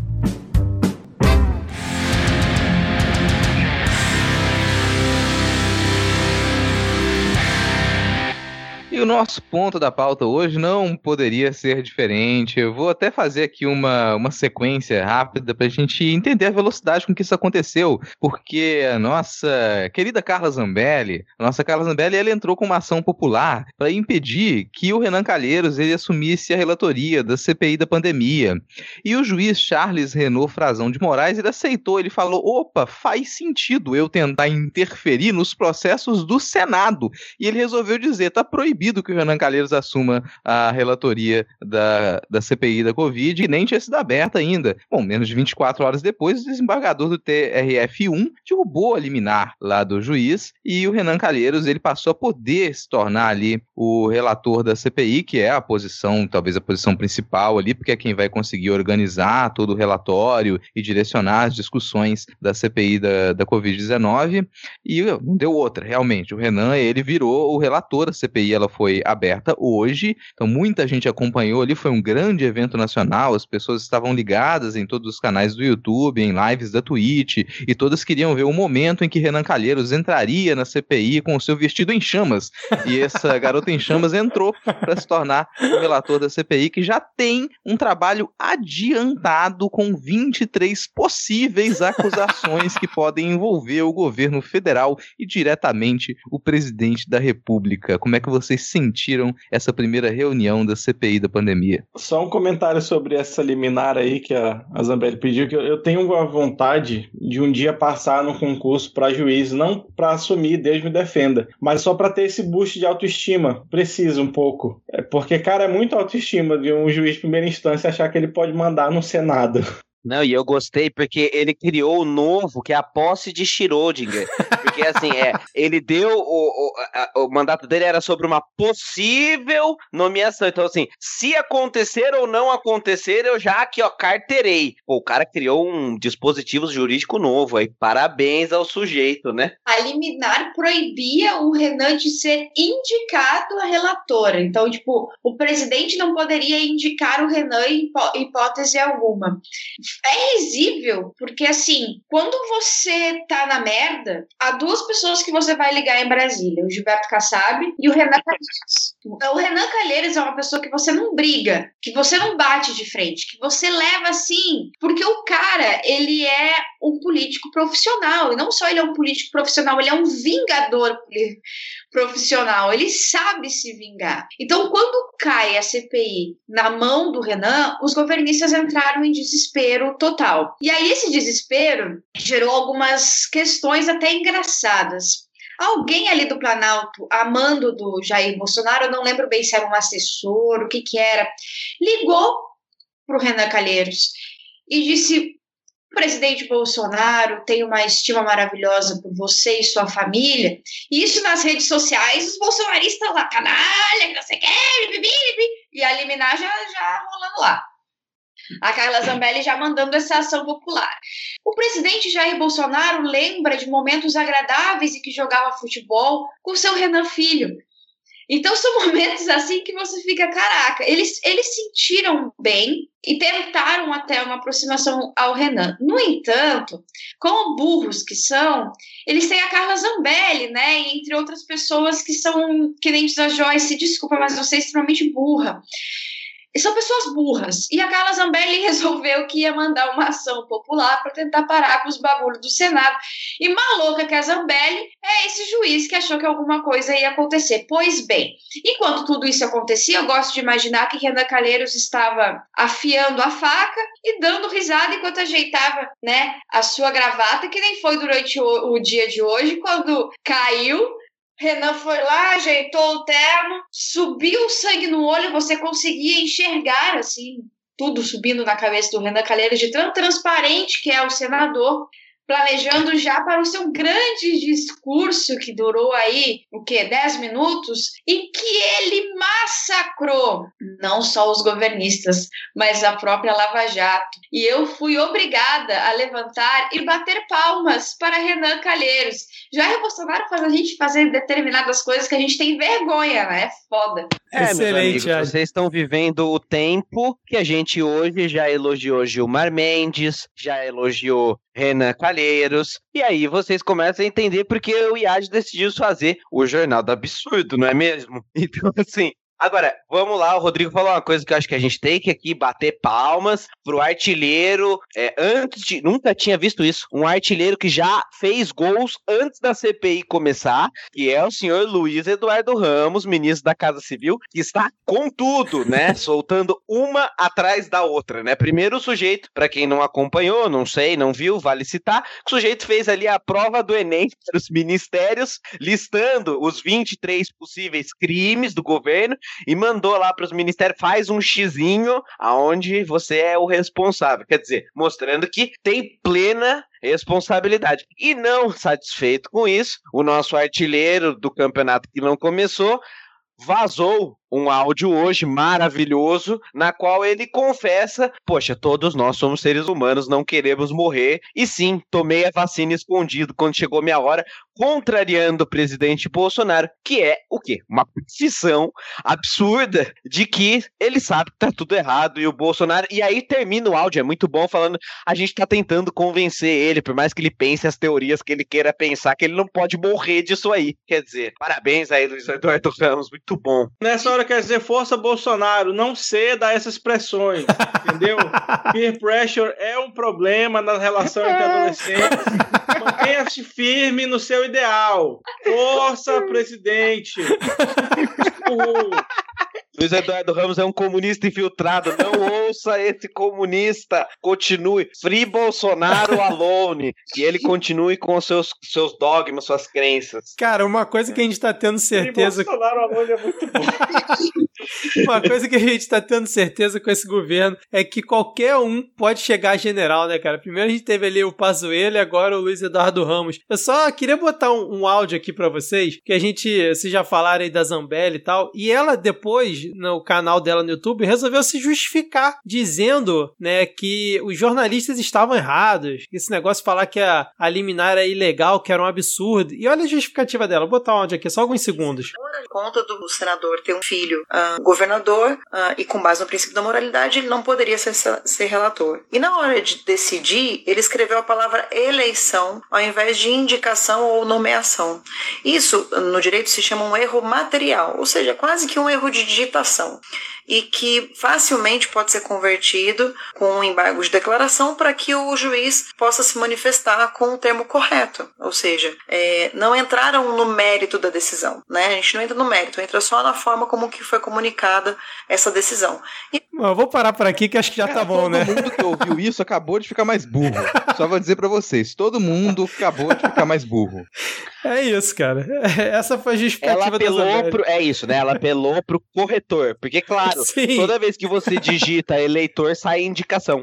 O nosso ponto da pauta hoje não poderia ser diferente. Eu vou até fazer aqui uma, uma sequência rápida para a gente entender a velocidade com que isso aconteceu. Porque a nossa querida Carla Zambelli, a nossa Carla Zambelli, ela entrou com uma ação popular para impedir que o Renan Calheiros ele assumisse a relatoria da CPI da pandemia. E o juiz Charles Renault Frazão de Moraes ele aceitou, ele falou: opa, faz sentido eu tentar interferir nos processos do Senado. E ele resolveu dizer: tá proibido que o Renan Calheiros assuma a relatoria da, da CPI da Covid e nem tinha sido aberta ainda. Bom, menos de 24 horas depois, o desembargador do TRF1 derrubou a liminar lá do juiz e o Renan Calheiros ele passou a poder se tornar ali o relator da CPI, que é a posição, talvez a posição principal ali, porque é quem vai conseguir organizar todo o relatório e direcionar as discussões da CPI da, da Covid-19. E não deu outra, realmente. O Renan, ele virou o relator da CPI, ela foi aberta hoje, então muita gente acompanhou ali, foi um grande evento nacional, as pessoas estavam ligadas em todos os canais do YouTube, em lives da Twitch, e todas queriam ver o momento em que Renan Calheiros entraria na CPI com o seu vestido em chamas, e essa garota em chamas entrou para se tornar o relator da CPI, que já tem um trabalho adiantado com 23 possíveis acusações que podem envolver o governo federal e diretamente o presidente da República. Como é que vocês vocês sentiram essa primeira reunião da CPI da pandemia?
Só um comentário sobre essa liminar aí que a, Zambelli pediu, que eu, eu tenho a vontade de um dia passar no concurso para juiz, não para assumir, Deus me defenda, mas só para ter esse boost de autoestima. Precisa um pouco. É porque, cara, é muito autoestima de um juiz de primeira instância achar que ele pode mandar no Senado.
Não, e eu gostei porque ele criou o novo, que é a posse de Schrödinger. Porque, assim, é, ele deu. O, o, a, o mandato dele era sobre uma possível nomeação. Então, assim, se acontecer ou não acontecer, eu já aqui, ó, carterei. Pô, o cara criou um dispositivo jurídico novo aí. Parabéns ao sujeito, né?
A liminar proibia o Renan de ser indicado a relatora. Então, tipo, o presidente não poderia indicar o Renan em hipó- hipótese alguma. É risível, porque assim, quando você tá na merda, há duas pessoas que você vai ligar em Brasília: o Gilberto Kassab e o Renan Calheiros. O Renan Calheiros é uma pessoa que você não briga, que você não bate de frente, que você leva assim, porque o cara, ele é um político profissional, e não só ele é um político profissional, ele é um vingador profissional, ele sabe se vingar. Então, quando cai a CPI na mão do Renan, os governistas entraram em desespero total. E aí, esse desespero gerou algumas questões até engraçadas. Alguém ali do Planalto, a mando do Jair Bolsonaro, não lembro bem se era um assessor, o que que era, ligou para o Renan Calheiros e disse: o presidente Bolsonaro tem uma estima maravilhosa por você e sua família. E isso nas redes sociais, os bolsonaristas lá, canalha, que não sei o que, bibi, bibi, e a liminar já, já rolando lá. A Carla Zambelli já mandando essa ação popular. O presidente Jair Bolsonaro lembra de momentos agradáveis em que jogava futebol com seu Renan Filho. Então são momentos assim que você fica, caraca, eles, eles sentiram bem e tentaram até uma aproximação ao Renan. No entanto, como burros que são, eles têm a Carla Zambelli, né? Entre outras pessoas que são, que nem diz a Joyce, desculpa, mas você é extremamente burra. São pessoas burras. E a Carla Zambelli resolveu que ia mandar uma ação popular para tentar parar com os bagulhos do Senado. E maluca que a Zambelli é esse juiz que achou que alguma coisa ia acontecer. Pois bem, enquanto tudo isso acontecia, eu gosto de imaginar que Renan Calheiros estava afiando a faca e dando risada enquanto ajeitava, né, a sua gravata, que nem foi durante o, o dia de hoje, quando caiu Renan foi lá, ajeitou o terno, subiu o sangue no olho, você conseguia enxergar assim, tudo subindo na cabeça do Renan Calheiros, de tão transparente que é o senador, planejando já para o seu grande discurso que durou aí, o quê? 10 minutos, em que ele massacrou não só os governistas, mas a própria Lava Jato. E eu fui obrigada a levantar e bater palmas para Renan Calheiros. Jair Bolsonaro faz a gente fazer determinadas coisas que a gente tem vergonha, né? É foda.
É,
Excelente,
amigos, vocês estão vivendo o tempo que a gente hoje já elogiou Gilmar Mendes, já elogiou Renan Calheiros, e aí vocês começam a entender porque o IAD decidiu fazer o Jornal do Absurdo, não é mesmo? Então, assim, Agora, vamos lá, o Rodrigo falou uma coisa que eu acho que a gente tem que aqui bater palmas pro artilheiro. É, antes de. Nunca tinha visto isso. Um artilheiro que já fez gols antes da CPI começar, que é o senhor Luiz Eduardo Ramos, ministro da Casa Civil, que está com tudo, né? Soltando uma atrás da outra, né? Primeiro o sujeito, para quem não acompanhou, não sei, não viu, vale citar, o sujeito fez ali a prova do Enem para os ministérios, listando os 23 possíveis crimes do governo e mandou lá para os ministérios, faz um xizinho aonde você é o responsável. Quer dizer, mostrando que tem plena responsabilidade. E não satisfeito com isso, o nosso artilheiro do campeonato que não começou vazou um áudio hoje maravilhoso, na qual ele confessa: Poxa, todos nós somos seres humanos, não queremos morrer. E sim, tomei a vacina escondido quando chegou minha hora, contrariando o presidente Bolsonaro, que é o quê? Uma petição absurda de que ele sabe que tá tudo errado e o Bolsonaro. E aí termina o áudio, é muito bom, falando: a gente tá tentando convencer ele, por mais que ele pense as teorias que ele queira pensar, que ele não pode morrer disso aí. Quer dizer, parabéns aí, Luiz Eduardo Ramos, muito bom.
Nessa hora
quer dizer força Bolsonaro, não ceda a essas pressões, entendeu? Peer pressure é um problema na relação entre adolescentes. Mantenha-se firme no seu ideal. Força, presidente. Uhul.
Luiz Eduardo Ramos é um comunista infiltrado. Não ouça esse comunista. Continue. Free Bolsonaro alone. E ele continue com os seus, seus dogmas, suas crenças.
Cara, uma coisa que a gente tá tendo certeza.
Bolsonaro Alone é muito bom.
Uma coisa que a gente tá tendo certeza com esse governo é que qualquer um pode chegar a general, né, cara? Primeiro a gente teve ali o Pazuello e agora o Luiz Eduardo Ramos. Eu só queria botar um, um áudio aqui pra vocês, que a gente, vocês já falaram aí da Zambelli e tal, e ela depois, no canal dela no YouTube, resolveu se justificar, dizendo, né, que os jornalistas estavam errados, esse negócio de falar que a, a liminar era ilegal, que era um absurdo. E olha a justificativa dela, vou botar áudio aqui, só alguns segundos.
conta do senador ter um filho ah, governador ah, e com base no princípio da moralidade ele não poderia ser, ser relator. E na hora de decidir, ele escreveu a palavra eleição ao invés de indicação ou nomeação. Isso no direito se chama um erro material, ou seja, quase que um erro de digitação e que facilmente pode ser convertido com um embargo de declaração para que o juiz possa se manifestar com o termo correto. Ou seja, é, não entraram no mérito da decisão. Né? A gente não entra no mérito, entra só na forma como que foi comunicada essa decisão. E...
Eu vou parar por aqui que acho que já tá bom,
todo
né?
Todo mundo que ouviu isso acabou de ficar mais burro. Só vou dizer para vocês, todo mundo acabou de ficar mais burro.
É isso, cara. Essa foi a justificativa
Ela apelou pro, É isso, né? Ela apelou pro corretor. Porque, claro,
Sim.
toda vez que você digita eleitor, sai indicação.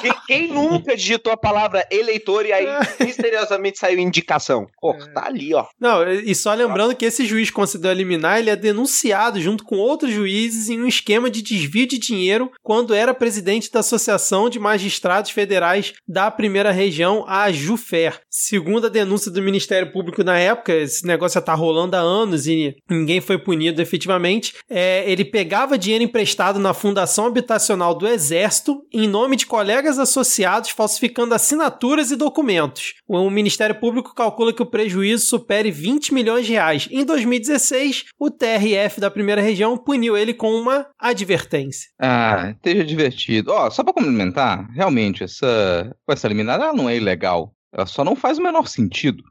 Quem, quem, nunca digitou a palavra eleitor e aí misteriosamente saiu indicação? Pô, tá ali, ó.
Não, e só lembrando que esse juiz concedeu a liminar, ele é denunciado junto com outros juízes em um esquema de desvio de dinheiro quando era presidente da Associação de Magistrados Federais da Primeira Região, a JUFER. Segundo a denúncia do Ministério Público na época, esse negócio já tá rolando há anos e ninguém foi punido efetivamente. É, ele pegava dinheiro emprestado na Fundação Habitacional do Exército em nome de colegas associados, falsificando assinaturas e documentos. O Ministério Público calcula que o prejuízo supere 20 milhões de reais. Em 2016, o TRF da primeira região puniu ele com uma advertência.
Ah, esteja divertido. Ó, só para complementar, realmente, essa, essa liminar não é ilegal. Ela só não faz o menor sentido.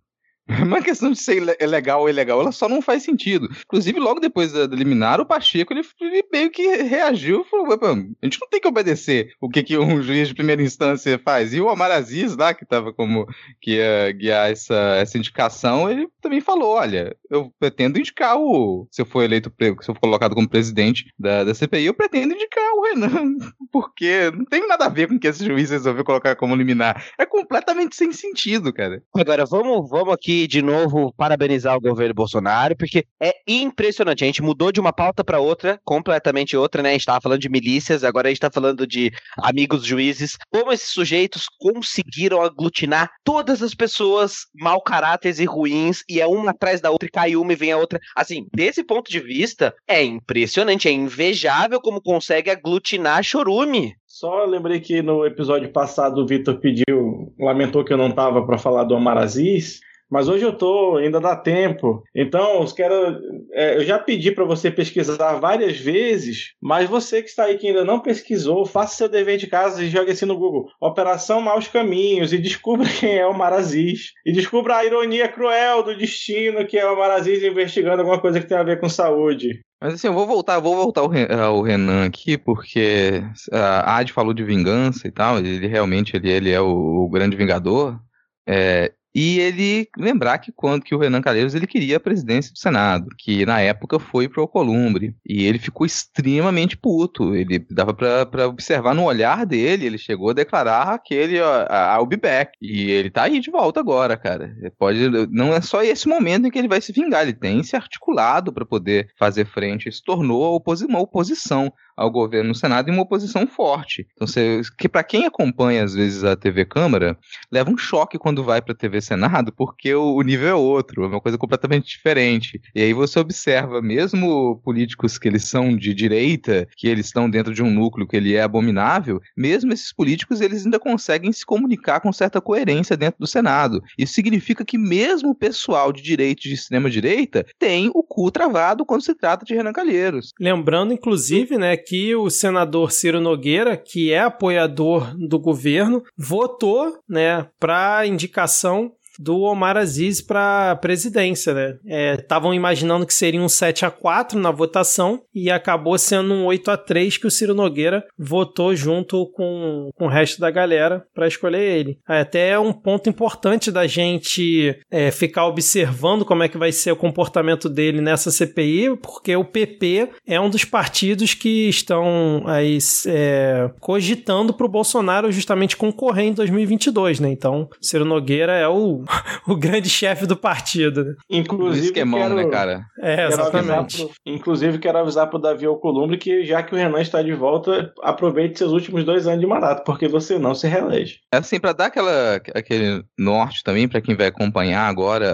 É uma questão de ser legal ou ilegal, ela só não faz sentido. Inclusive, logo depois da eliminar, o Pacheco ele, meio que reagiu falou: a gente não tem que obedecer o que, que um juiz de primeira instância faz. E o Omar Aziz, lá, que estava como que ia guiar essa, essa indicação, ele também falou: olha, eu pretendo indicar o. Se eu for eleito, se eu for colocado como presidente da, da CPI, eu pretendo indicar o Renan. Porque não tem nada a ver com o que esse juiz resolveu colocar como liminar. É completamente sem sentido, cara.
Agora, vamos, vamos aqui de novo parabenizar o governo Bolsonaro, porque é impressionante. A gente mudou de uma pauta para outra, completamente outra, né? A gente estava falando de milícias, agora a gente está falando de amigos juízes. Como esses sujeitos conseguiram aglutinar todas as pessoas mau caráteres e ruins, e é uma atrás da outra, e cai uma e vem a outra. Assim, desse ponto de vista, é impressionante, é invejável como consegue aglutinar chorume.
Só lembrei que no episódio passado o Vitor pediu, lamentou que eu não tava para falar do Omar Aziz, mas hoje eu tô, ainda dá tempo. Então, os quero, é, eu já pedi para você pesquisar várias vezes, mas você que está aí que ainda não pesquisou, faça seu dever de casa e jogue assim no Google: Operação Maus Caminhos e descubra quem é o Maraziz. E descubra a ironia cruel do destino que é o Maraziz investigando alguma coisa que tem a ver com saúde.
Mas assim, eu vou voltar, vou voltar ao Renan aqui, porque a Ad falou de vingança e tal, ele realmente ele, ele é o, o grande vingador. É, e ele lembrar que quando que o Renan Calheiros ele queria a presidência do Senado, que na época foi pro Alcolumbre, e ele ficou extremamente puto. Ele dava para observar no olhar dele, ele chegou a declarar aquele I'll be back. E ele tá aí de volta agora, cara. Pode não é só esse momento em que ele vai se vingar, ele tem se articulado para poder fazer frente, se tornou uma oposição ao governo no Senado e uma oposição forte. Então, você, que para quem acompanha às vezes a TV Câmara, leva um choque quando vai para a TV Senado porque o, nível é outro, é uma coisa completamente diferente. E aí você observa, mesmo políticos que eles são de direita, que eles estão dentro de um núcleo que ele é abominável, mesmo esses políticos eles ainda conseguem se comunicar com certa coerência dentro do Senado. Isso significa que mesmo o pessoal de direita de extrema direita tem o cu travado quando se trata de Renan Calheiros.
Lembrando, inclusive, né, que o senador Ciro Nogueira, que é apoiador do governo, votou, né, para indicação do Omar Aziz para presidência, né? Estavam é, imaginando que seria um 7 a 4 na votação e acabou sendo um 8 a 3 que o Ciro Nogueira votou junto com, com o resto da galera para escolher ele. É, até é um ponto importante da gente é, ficar observando como é que vai ser o comportamento dele nessa CPI, porque o PP é um dos partidos que estão aí é, cogitando para o Bolsonaro justamente concorrer em 2022, né? Então, Ciro Nogueira é o o grande chefe do partido. Né?
Inclusive,
esquemão,
quero,
né, cara?
É, exatamente.
Pro, inclusive, quero avisar pro Davi Alcolumbre que, já que o Renan está de volta, aproveite seus últimos dois anos de mandato, porque você não se reelege.
É assim, para dar aquela, aquele norte também, para quem vai acompanhar agora,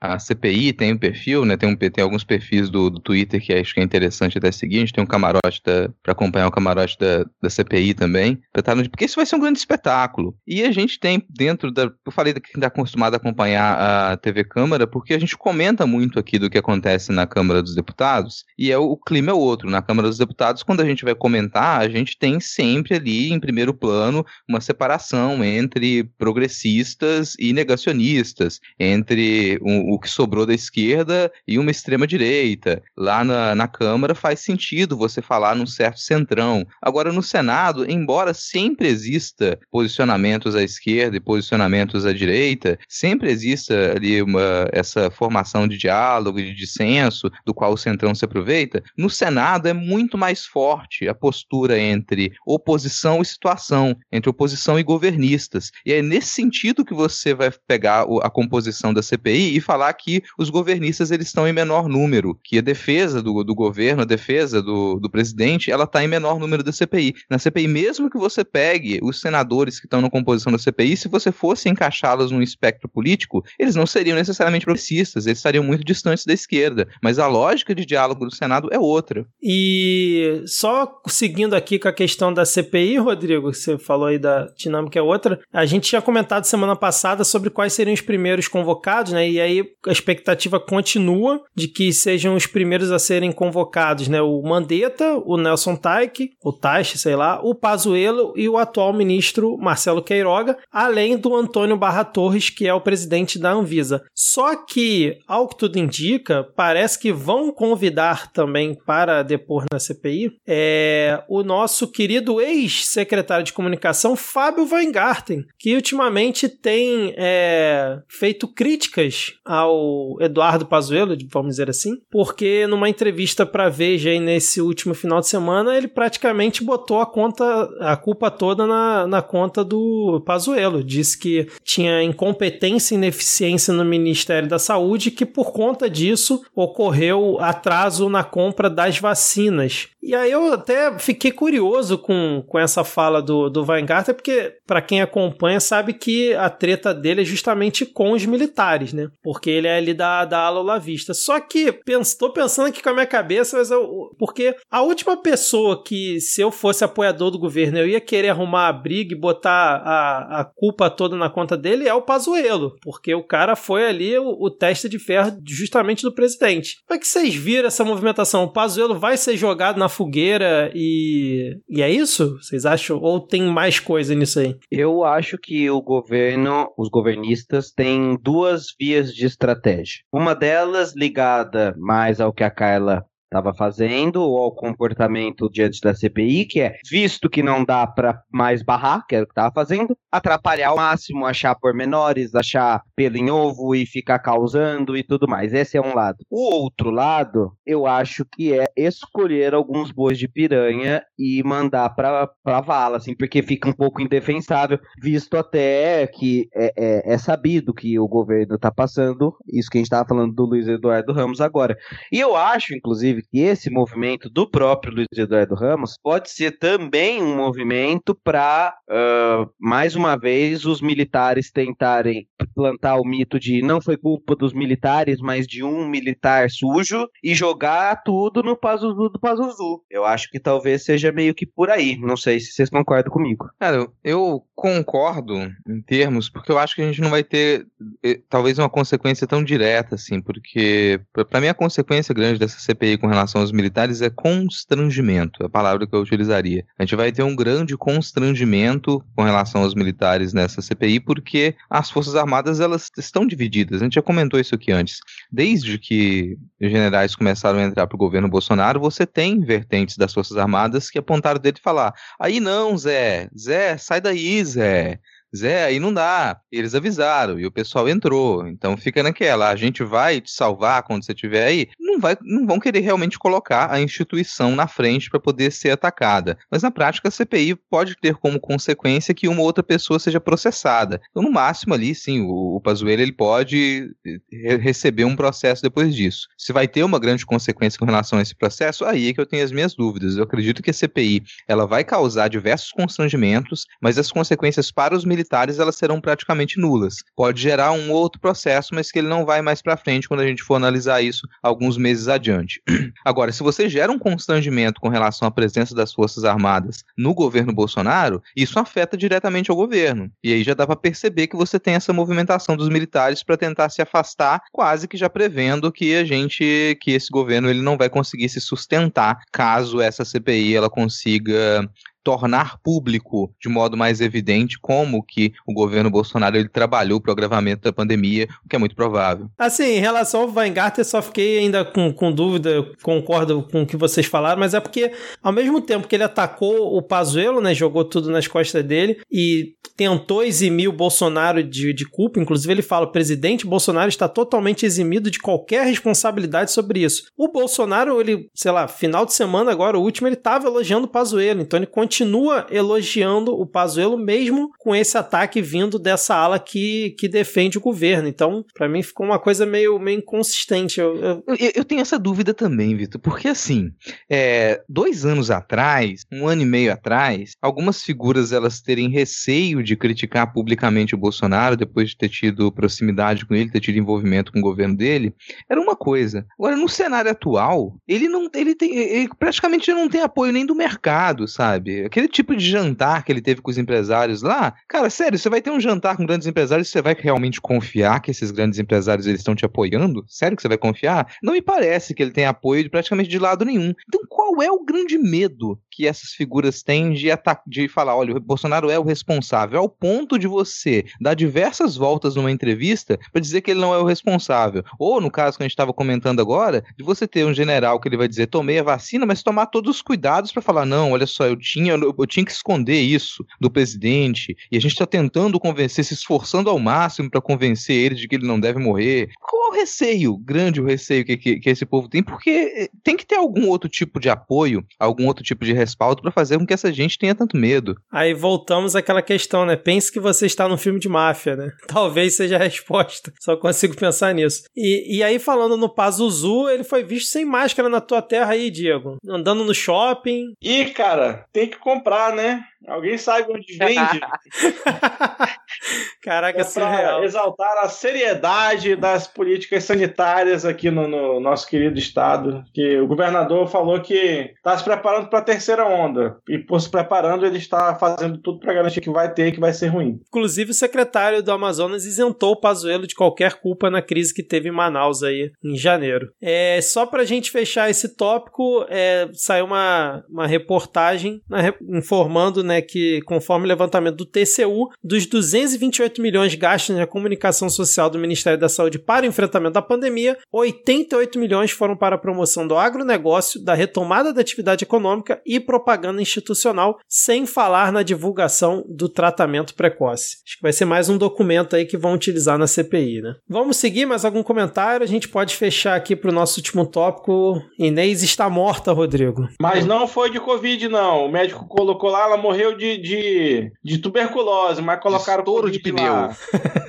a, a CPI tem um perfil, né? Tem, um, tem alguns perfis do, do Twitter que acho que é interessante até seguir. A gente tem um camarote para acompanhar o camarote da, da CPI também. Tá porque isso vai ser um grande espetáculo. E a gente tem dentro da. Eu falei que está acostumado a acompanhar a TV Câmara, porque a gente comenta muito aqui do que acontece na Câmara dos Deputados, e é o, clima é outro. Na Câmara dos Deputados, quando a gente vai comentar, a gente tem sempre ali, em primeiro plano, uma separação entre progressistas e negacionistas, entre o, o que sobrou da esquerda e uma extrema-direita. Lá na, na Câmara faz sentido você falar num certo centrão. Agora, no Senado, embora sempre exista posicionamentos à esquerda e posicionamentos à direita, sempre exista ali uma, essa formação de diálogo, de dissenso, do qual o Centrão se aproveita, no Senado é muito mais forte a postura entre oposição e situação, entre oposição e governistas. E é nesse sentido que você vai pegar a composição da CPI e falar que os governistas eles estão em menor número, que a defesa do, do governo, a defesa do, do presidente, ela está em menor número da CPI. Na CPI, mesmo que você pegue os senadores que estão na composição da CPI, se você fosse encaixá-los num espectro espectro político, eles não seriam necessariamente progressistas, eles estariam muito distantes da esquerda. Mas a lógica de diálogo do Senado é outra.
E só seguindo aqui com a questão da CPI, Rodrigo, que você falou aí da dinâmica é outra, a gente tinha comentado semana passada sobre quais seriam os primeiros convocados, né? E aí a expectativa continua de que sejam os primeiros a serem convocados, né? O Mandetta, o Nelson Taik, o Taixe, sei lá, o Pazuello e o atual ministro Marcelo Queiroga, além do Antônio Barra Torres, que é o presidente da Anvisa. Só que, ao que tudo indica, parece que vão convidar também para depor na CPI é, o nosso querido ex-secretário de comunicação, Fábio Weingarten, que ultimamente tem é, feito críticas ao Eduardo Pazuello, vamos dizer assim, porque numa entrevista para Veja aí nesse último final de semana, ele praticamente botou a conta, a culpa toda na, na conta do Pazuello. Disse que tinha incompetência incompetência e ineficiência no Ministério da Saúde que, por conta disso, ocorreu atraso na compra das vacinas. E aí eu até fiquei curioso com, com essa fala do, do Weingarten, porque para quem acompanha sabe que a treta dele é justamente com os militares, né? Porque ele é ali da, da ala olavista. Só que estou pensando aqui com a minha cabeça, mas eu, porque a última pessoa que, se eu fosse apoiador do governo, eu ia querer arrumar a briga e botar a, a culpa toda na conta dele é o Pazuello, porque o cara foi ali o, o teste de ferro justamente do presidente. Como é que vocês viram essa movimentação? O Pazuello vai ser jogado na fogueira e. E é isso? Vocês acham? Ou tem mais coisa nisso aí?
Eu acho que o governo, os governistas, têm duas vias de estratégia. Uma delas ligada mais ao que a Carla estava fazendo ou ao comportamento diante da CPI, que é, visto que não dá para mais barrar, que era o que estava fazendo, atrapalhar ao máximo, achar pormenores, achar pelo em ovo e ficar causando e tudo mais. Esse é um lado. O outro lado, eu acho que é escolher alguns bois de piranha e mandar para a vala, assim, porque fica um pouco indefensável, visto até que é, é, é sabido que o governo está passando, isso que a gente estava falando do Luiz Eduardo Ramos agora. E eu acho, inclusive, inclusive, que esse movimento do próprio Luiz Eduardo Ramos pode ser também um movimento para, uh, mais uma vez, os militares tentarem plantar o mito de não foi culpa dos militares, mas de um militar sujo e jogar tudo no Pazuzu do Pazuzu. Eu acho que talvez seja meio que por aí. Não sei se vocês concordam comigo.
Cara, eu concordo em termos, porque eu acho que a gente não vai ter eh, talvez uma consequência tão direta assim, porque para mim a consequência grande dessa CPI com relação aos militares é constrangimento, é a palavra que eu utilizaria. A gente vai ter um grande constrangimento com relação aos militares nessa CPI, porque as Forças Armadas elas estão divididas. A gente já comentou isso aqui antes. Desde que os generais começaram a entrar para o governo Bolsonaro, você tem vertentes das Forças Armadas que apontaram o dedo e falar: aí não, Zé, Zé, sai daí, Zé. Zé, aí não dá. Eles avisaram e o pessoal entrou. Então fica naquela, a gente vai te salvar quando você estiver aí. Não, vai, não vão querer realmente colocar a instituição na frente para poder ser atacada. Mas na prática a CPI pode ter como consequência que uma outra pessoa seja processada. Então no máximo ali, sim, o, o Pazuello ele pode re receber um processo depois disso. Se vai ter uma grande consequência com relação a esse processo, aí é que eu tenho as minhas dúvidas. Eu acredito que a CPI ela vai causar diversos constrangimentos, mas as consequências para os militares militares elas serão praticamente nulas. Pode gerar um outro processo, mas que ele não vai mais para frente quando a gente for analisar isso alguns meses adiante. Agora, se você gera um constrangimento com relação à presença das Forças Armadas no governo Bolsonaro, isso afeta diretamente ao governo. E aí já dá para perceber que você tem essa movimentação dos militares para tentar se afastar, quase que já prevendo que a gente que esse governo ele não vai conseguir se sustentar caso essa CPI ela consiga tornar público de modo mais evidente como que o governo Bolsonaro ele trabalhou para o agravamento da pandemia, o que é muito provável.
Assim, em relação ao Weingarten, só fiquei ainda com, com dúvida, concordo com o que vocês falaram, mas é porque ao mesmo tempo que ele atacou o Pazuello, né, jogou tudo nas costas dele e tentou eximir o Bolsonaro de, de culpa, inclusive ele fala, o presidente Bolsonaro está totalmente eximido de qualquer responsabilidade sobre isso. O Bolsonaro, ele, sei lá, final de semana agora, o último, ele estava elogiando o Pazuello, então ele continua continua elogiando o Pazuello mesmo com esse ataque vindo dessa ala que, que defende o governo. Então, para mim ficou uma coisa meio, meio inconsistente. Eu,
eu... eu, eu tenho essa dúvida também, Vitor, porque assim, é, dois anos atrás, um ano e meio atrás, algumas figuras elas terem receio de criticar publicamente o Bolsonaro depois de ter tido proximidade com ele, ter tido envolvimento com o governo dele, era uma coisa. Agora, no cenário atual, ele não ele tem ele praticamente não tem apoio nem do mercado, sabe? Aquele tipo de jantar que ele teve com os empresários lá, cara, sério, você vai ter um jantar com grandes empresários, você vai realmente confiar que esses grandes empresários eles estão te apoiando? Sério que você vai confiar? Não me parece que ele tenha apoio de praticamente de lado nenhum. Então, qual é o grande medo que essas figuras têm de, de falar, olha, o Bolsonaro é o responsável, ao ponto de você dar diversas voltas numa entrevista para dizer que ele não é o responsável. Ou, no caso que a gente estava comentando agora, de você ter um general que ele vai dizer, tomei a vacina, mas tomar todos os cuidados para falar, não, olha só, eu tinha eu, eu tinha que esconder isso do presidente, e a gente está tentando convencer, se esforçando ao máximo para convencer ele de que ele não deve morrer. Qual é o receio, grande o receio que, que, que, esse povo tem? Porque eh, tem que ter algum outro tipo de apoio, algum outro tipo de respaldo para fazer com que essa gente tenha tanto medo.
Aí voltamos àquela questão, né? Pense que você está num filme de máfia, né? Talvez seja a resposta. Só consigo pensar nisso. E, e aí, falando no Pazuzu, ele foi visto sem máscara na tua terra aí, Diego. Andando no shopping.
Ih, cara, tem que comprar, né? Alguém sabe onde vende?
Caraca,
é para exaltar a seriedade das políticas sanitárias aqui no, no, nosso querido estado. Que o governador falou que está se preparando para a terceira onda. E por se preparando, ele está fazendo tudo para garantir que vai ter e que vai ser ruim.
Inclusive, o secretário do Amazonas isentou o Pazuello de qualquer culpa na crise que teve em Manaus aí em janeiro. É, só para a gente fechar esse tópico, é, saiu uma, uma reportagem né, informando né, que, conforme o levantamento do TCU, dos 228 milhões gastos na comunicação social do Ministério da Saúde para o enfrentamento da pandemia, 88 milhões foram para a promoção do agronegócio, da retomada da atividade econômica e propaganda institucional, sem falar na divulgação do tratamento precoce. Acho que vai ser mais um documento aí que vão utilizar na CPI, né? Vamos seguir mais algum comentário? A gente pode fechar aqui para o nosso último tópico. Inês está morta, Rodrigo.
Mas não foi de Covid, não. O médico colocou lá, ela morreu de, de, de tuberculose, mas colocaram
Estouro de pneu.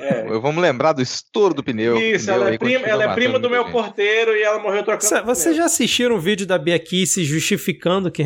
É.
Vamos lembrar do estouro do pneu.
Isso,
Pneu
ela é, prima, ela é prima do meu
gente.
porteiro e ela morreu trocando.
Cê- Vocês já assistiram um vídeo da Bia Kici justificando que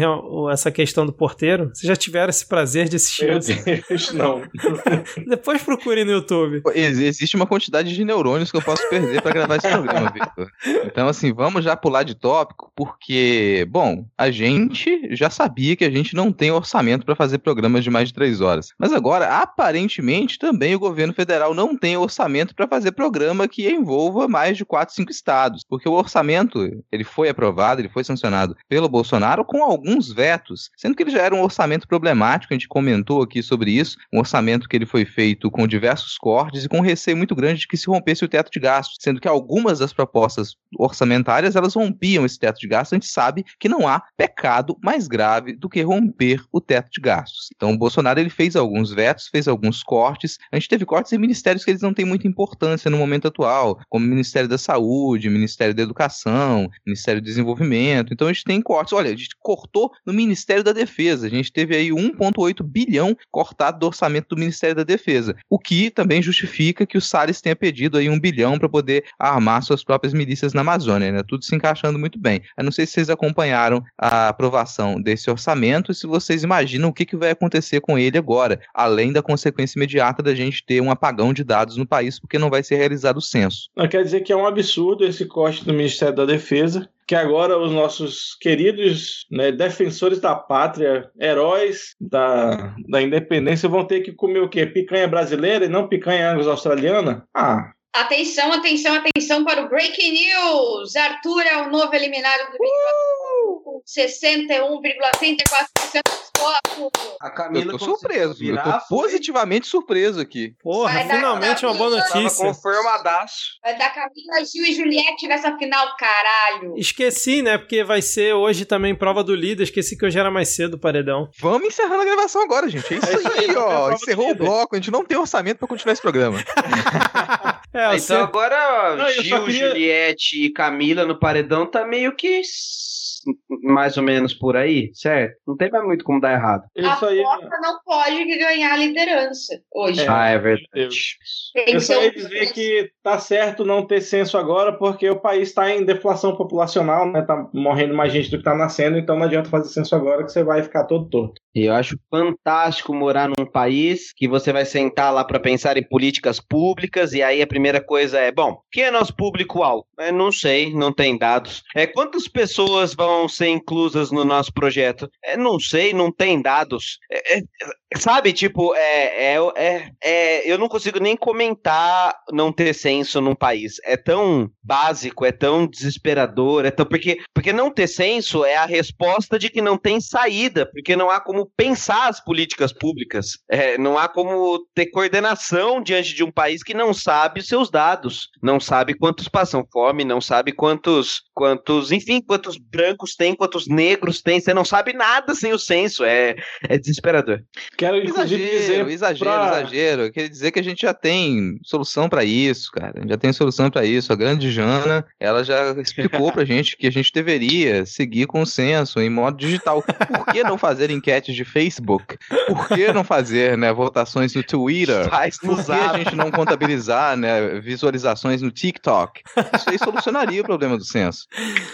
essa questão do porteiro? Vocês já tiveram esse prazer de assistir
Meu
isso?
Deus, não.
Depois procurem no YouTube.
Ex- Existe uma quantidade de neurônios que eu posso perder pra gravar esse programa, Victor. Então, assim, vamos já pular de tópico, porque, bom, a gente já sabia que a gente não tem orçamento pra fazer programas de mais de três horas. Mas agora, aparentemente, também o governo federal não tem orçamento pra fazer programa que envolva mais de quatro, cinco estados. Porque o orçamento, ele foi aprovado, ele foi sancionado pelo Bolsonaro com alguns vetos, sendo que ele já era um orçamento problemático, a gente comentou aqui sobre isso, um orçamento que ele foi feito com diversos cortes e com receio muito grande de que se rompesse o teto de gastos, sendo que algumas das propostas orçamentárias elas rompiam esse teto de gastos, a gente sabe que não há pecado mais grave do que romper o teto de gastos. Então o Bolsonaro ele fez alguns vetos, fez alguns cortes, a gente teve cortes em ministérios que eles não têm muita importância no momento atual, como o Ministério da Saúde, Ministério da Educação, Ministério do Desenvolvimento, então a gente tem cortes, olha, a gente cortou no Ministério da Defesa, a gente teve aí 1,8 bilhão cortado do orçamento do Ministério da Defesa, o que também justifica que o Salles tenha pedido aí um bilhão para poder armar suas próprias milícias na Amazônia, né? Tudo se encaixando muito bem. Eu não sei se vocês acompanharam a aprovação desse orçamento e se vocês imaginam o que, que vai acontecer com ele agora, além da consequência imediata da gente ter um apagão de dados no país, porque não vai ser realizado o censo.
Não, quer dizer que é um absurdo esse corte do Ministério da Defesa, que agora os nossos queridos né, defensores da pátria, heróis da, da independência, vão ter que comer o quê? Picanha brasileira e não picanha anglo-australiana? Ah,
Atenção, atenção, atenção para o Breaking News! Arthur é o novo eliminado do Big Brother com 61,34% dos votos.
A
Eu
Camila
tô
conseguiu
surpreso, eu
virar,
tô positivamente surpreso aqui.
Porra,
Vai
finalmente uma boa notícia.
confirmadaço.
Vai dar Camila, Gil e Juliette nessa final, caralho!
Esqueci, né? Porque vai ser hoje também prova do líder. Esqueci que hoje era mais cedo o paredão.
Vamos encerrando a gravação agora, gente. É isso,
É aí,
ó. Encerrou o bloco, a gente não tem orçamento pra continuar esse programa.
É,
Ah, então
seu-
agora
Não,
Gil,
queria-
Juliette e Camila no paredão tá meio que mais ou menos por aí, certo? Não tem mais muito como dar errado.
isso aí.
a Copa não pode ganhar a liderança hoje.
É.
ah, é verdade.
Eu só ia dizer que tá certo não ter censo agora, porque o país está em deflação populacional, né? Tá morrendo mais gente do que tá nascendo, então não adianta fazer censo agora que você vai ficar todo torto.
E eu acho fantástico morar num país que você vai sentar lá para pensar em políticas públicas e aí a primeira coisa é, bom, quem é nosso público-alvo? É, não sei, não tem dados. É, quantas pessoas vão ser inclusas no nosso projeto? É, não sei, não tem dados. É, é, sabe, tipo, é, é, é, é, eu não consigo nem comentar não ter censo num país. É tão básico, é tão desesperador, é tão porque porque não ter censo é a resposta de que não tem saída, porque não há como pensar as políticas públicas, não há como ter coordenação diante de um país que não sabe seus dados, não sabe quantos passam fome, não sabe quantos quantos, enfim, quantos brancos tem, quantos negros tem, você não sabe nada sem o censo, é, é desesperador.
Quero
Exagero,
dizer
exagero,
pra-
exagero. Eu queria dizer que a gente já tem solução pra isso, cara. A gente já tem solução pra isso. A grande Jana, ela já explicou pra gente que a gente deveria seguir com o censo em modo digital. Por que não fazer enquetes de Facebook? Por que não fazer, né, votações no Twitter?
Faz no
Por que a gente não contabilizar, né, visualizações no TikTok? Isso aí solucionaria o problema do censo.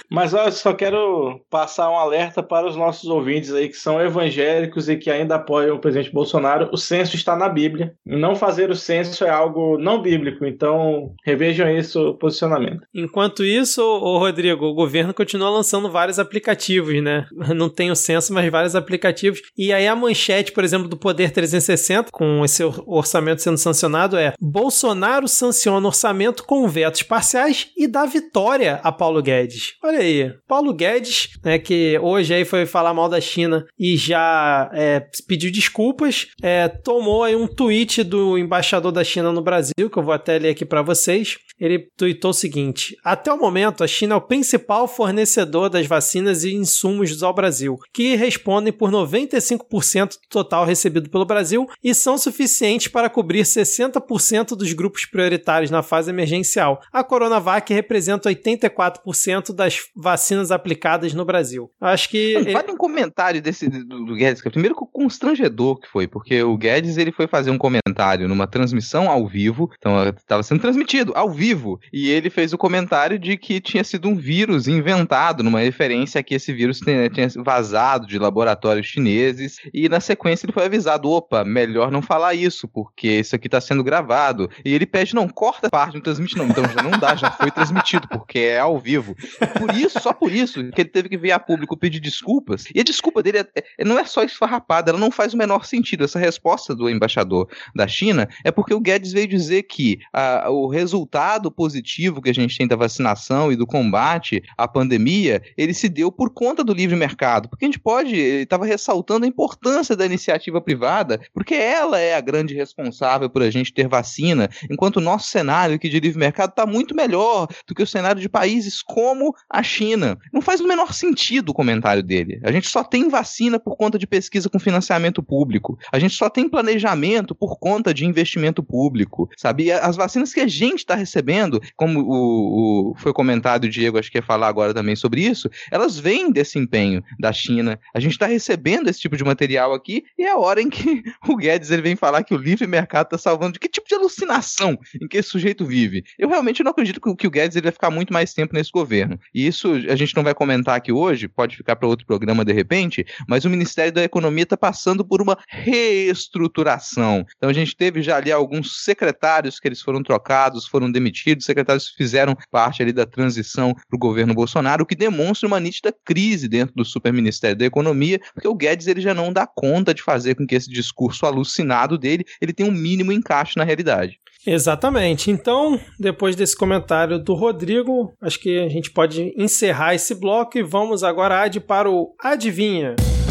Mas eu só quero passar um alerta para os nossos ouvintes aí que são evangélicos e que ainda apoiam o presidente Bolsonaro. O censo está na Bíblia. Não fazer o censo é algo não bíblico, então revejam esse o posicionamento.
Enquanto isso, o Rodrigo, o governo continua lançando vários aplicativos, né? Não tem o censo, mas vários aplicativos. E aí a manchete, por exemplo, do Poder 360, com esse or- orçamento sendo sancionado, é Bolsonaro sanciona orçamento com vetos parciais e dá vitória a Paulo Guedes. Olha aí, Paulo Guedes, né, que hoje aí foi falar mal da China e já é, pediu desculpas, é, tomou aí um tweet do embaixador da China no Brasil, que eu vou até ler aqui para vocês. Ele tweetou o seguinte: Até o momento, a China é o principal fornecedor das vacinas e insumos ao Brasil, que respondem por 95% do total recebido pelo Brasil e são suficientes para cobrir 60% dos grupos prioritários na fase emergencial. A Coronavac representa 84% das vacinas aplicadas no Brasil. Acho que.
Mano, Fale um comentário desse do, do Guedes, cara. Primeiro, que o constrangedor que foi, porque o Guedes ele foi fazer um comentário numa transmissão ao vivo, então estava sendo transmitido ao vivo, e ele fez o comentário de que tinha sido um vírus inventado, numa referência a que esse vírus tinha, tinha vazado de laboratórios chineses, e na sequência ele foi avisado: opa, melhor não falar isso, porque isso aqui está sendo gravado. E ele pede: não, corta a parte, não transmite, não. Então já não dá, já foi transmitido, porque é ao vivo. Por isso, só por isso, que ele teve que vir a público pedir desculpas. E a desculpa dele é, é, não é só esfarrapada, ela não faz o menor sentido. Essa resposta do embaixador da China é porque o Guedes veio dizer que a, o resultado positivo que a gente tem da vacinação e do combate à pandemia, ele se deu por conta do livre mercado. Porque a gente pode, ele estava ressaltando a importância da iniciativa privada, porque ela é a grande responsável por a gente ter vacina, enquanto o nosso cenário aqui de livre mercado está muito melhor do que o cenário de países como a China. Não faz o menor sentido o comentário dele. A gente só tem vacina por conta de pesquisa com financiamento público. A gente só tem planejamento por conta de investimento público, sabe? E as vacinas que a gente está recebendo, como o, o, foi comentado, o Diego acho que ia falar agora também sobre isso, elas vêm desse empenho da China. A gente está recebendo esse tipo de material aqui e é a hora em que o Guedes ele vem falar que o livre mercado está salvando. De que tipo de alucinação em que esse sujeito vive? Eu realmente não acredito que, que o Guedes ele vai ficar muito mais tempo nesse governo. E isso a gente não vai comentar aqui hoje, pode ficar para outro programa de repente, mas o Ministério da Economia está passando por uma reestruturação. Então a gente teve já ali alguns secretários que eles foram trocados, foram demitidos, secretários que fizeram parte ali da transição para o governo Bolsonaro, o que demonstra uma nítida crise dentro do Superministério da Economia, porque o Guedes ele já não dá conta de fazer com que esse discurso alucinado dele ele tenha um mínimo encaixe na realidade.
Exatamente. Então, depois desse comentário do Rodrigo, acho que a gente pode encerrar esse bloco e vamos agora Ad para o Adivinha.
Vamos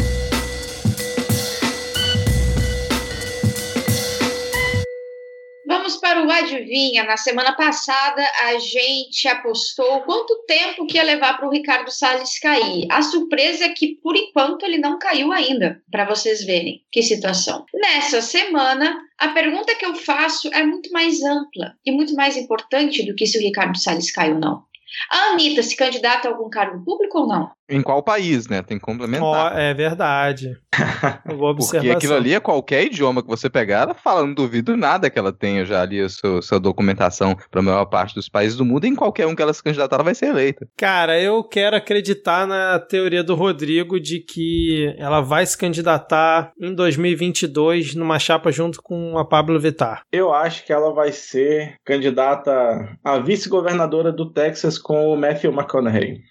para o Adivinha. Na semana passada, a gente apostou quanto tempo que ia levar para o Ricardo Salles cair. A surpresa é que, por enquanto, ele não caiu ainda, para vocês verem que situação. Nessa semana, a pergunta que eu faço é muito mais ampla e muito mais importante do que se o Ricardo Salles caiu ou não. A Anitta se candidata a algum cargo público ou não?
Em qual país, né? Tem que complementar.
Oh, é verdade.
Boa Porque aquilo ali é qualquer idioma que você pegar, ela fala, não duvido nada que ela tenha já ali a sua, sua documentação para a maior parte dos países do mundo, e em qualquer um que ela se candidatar, ela vai ser eleita.
Cara, eu quero acreditar na teoria do Rodrigo de que ela vai se candidatar em 2022 numa chapa junto com a Pablo Vittar.
Eu acho que ela vai ser candidata a vice-governadora do Texas com o Matthew McConaughey.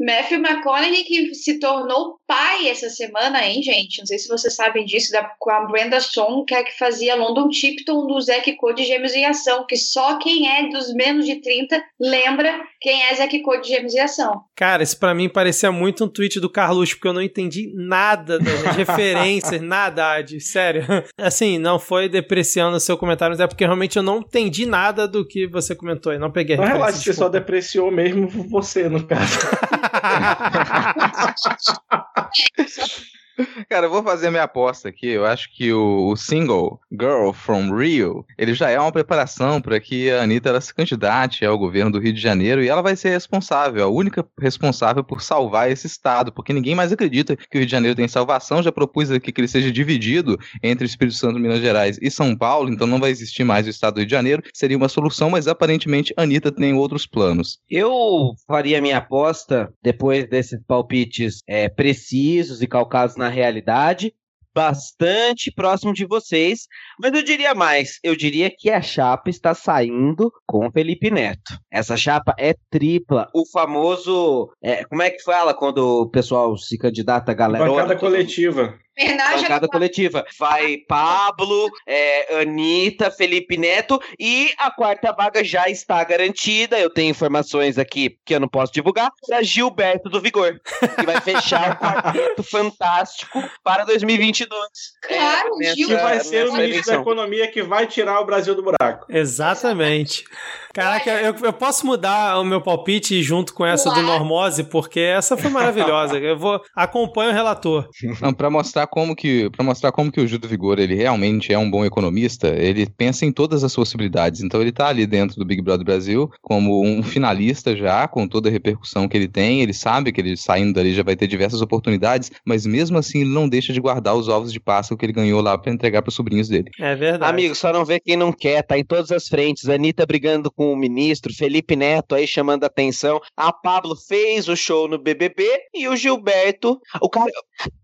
Matthew McConaughey, que se tornou pai essa semana, hein, gente? Não sei se vocês sabem disso, da, com a Brenda Song, que é que fazia London Tipton do Zack Code Gêmeos em Ação, que só quem é dos menos de 30 lembra quem é Zack Code Gêmeos em Ação.
Cara, isso para mim parecia muito um tweet do Carlos, porque eu não entendi nada das referências, nada, Ad, sério. Assim, não foi depreciando o seu comentário, mas é porque realmente eu não entendi nada do que você comentou e não peguei.
Não relaxa, você só depreciou mesmo você, no caso.
okay, so- Cara, eu vou fazer a minha aposta aqui. Eu acho que o, o, single Girl from Rio, ele já é uma preparação para que a Anitta ela se candidate ao governo do Rio de Janeiro e ela vai ser responsável, a única responsável por salvar esse estado, porque ninguém mais acredita que o Rio de Janeiro tem salvação. Já propus aqui que ele seja dividido entre Espírito Santo, Minas Gerais e São Paulo, então não vai existir mais o estado do Rio de Janeiro. Seria uma solução, mas aparentemente a Anitta tem outros planos.
Eu faria minha aposta depois desses palpites é, precisos e calcados na na realidade, bastante próximo de vocês, mas eu diria mais, eu diria que a chapa está saindo com Felipe Neto. Essa chapa é tripla, o famoso, é, como é que fala quando o pessoal se candidata, galera?
Bancada coletiva.
Bancada coletiva. Vai Pablo, é, Anitta, Felipe Neto e a quarta vaga já está garantida. Eu tenho informações aqui que eu não posso divulgar. Da Gilberto do Vigor, que vai fechar o quarteto fantástico para 2022.
Claro,
é, nessa, que vai ser o ministro da Economia que vai tirar o Brasil do buraco.
Exatamente. Caraca, eu, eu posso mudar o meu palpite junto com essa do Normose, porque essa foi maravilhosa. Eu vou acompanho o relator.
Não, pra mostrar como que para mostrar como que o Gil do Vigor ele realmente é um bom economista, ele pensa em todas as possibilidades. Então ele tá ali dentro do Big Brother Brasil como um finalista já, com toda a repercussão que ele tem. Ele sabe que ele saindo dali já vai ter diversas oportunidades, mas mesmo assim ele não deixa de guardar os ovos de Páscoa que ele ganhou lá para entregar pros sobrinhos dele.
É verdade.
Amigo, só não vê quem não quer, tá em todas as frentes. Anitta brigando com o ministro, Felipe Neto aí chamando atenção. A Pablo fez o show no BBB e o Gilberto. O cara.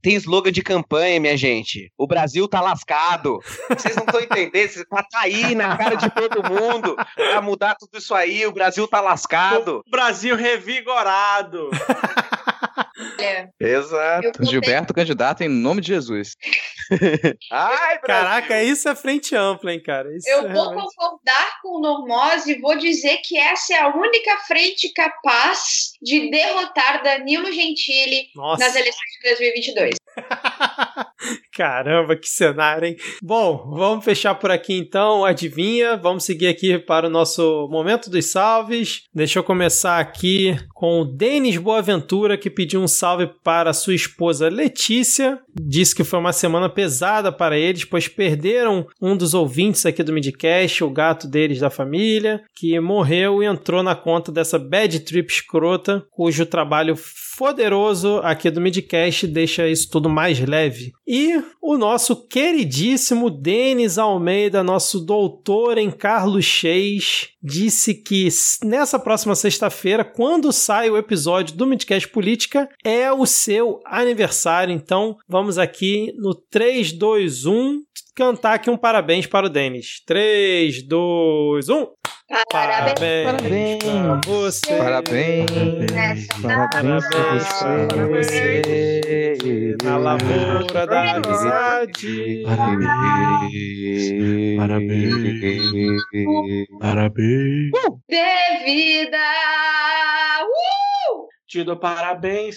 Tem slogan de campanha, minha gente. O Brasil tá lascado. Vocês não estão entendendo. Você tá aí na cara de todo mundo. Pra mudar tudo isso aí, o Brasil tá lascado.
O Brasil revigorado.
É.
Exato.
Gilberto candidato em nome de Jesus.
Ai,
Caraca, isso é frente ampla, hein, cara? Isso
Eu
é
vou
realmente-
concordar com o Normose e vou dizer que essa é a única frente capaz de derrotar Danilo Gentili
Nossa.
nas eleições de 2022.
Caramba, que cenário, hein? Bom, vamos fechar por aqui então. Adivinha? Vamos seguir aqui para o nosso momento dos salves. Deixa eu começar aqui com o Denis Boaventura, que pediu um salve para sua esposa Letícia. Disse que foi uma semana pesada para eles, pois perderam um dos ouvintes aqui do Midcast, o gato deles da família, que morreu e entrou na conta dessa bad trip escrota, cujo trabalho poderoso aqui do Midcast deixa isso tudo mais leve. E o nosso queridíssimo Denis Almeida, nosso doutor em Carlos Cheis, disse que nessa próxima sexta-feira, quando sai o episódio do Midcast Política, é o seu aniversário. Então vamos aqui no 3, 2, 1 cantar aqui um parabéns para o Denis. 3, 2, 1.
Parabéns.
Parabéns para você.
Parabéns.
Parabéns para você na lavoura da amizade.
Parabéns.
De vida! Uh!
Te dou parabéns.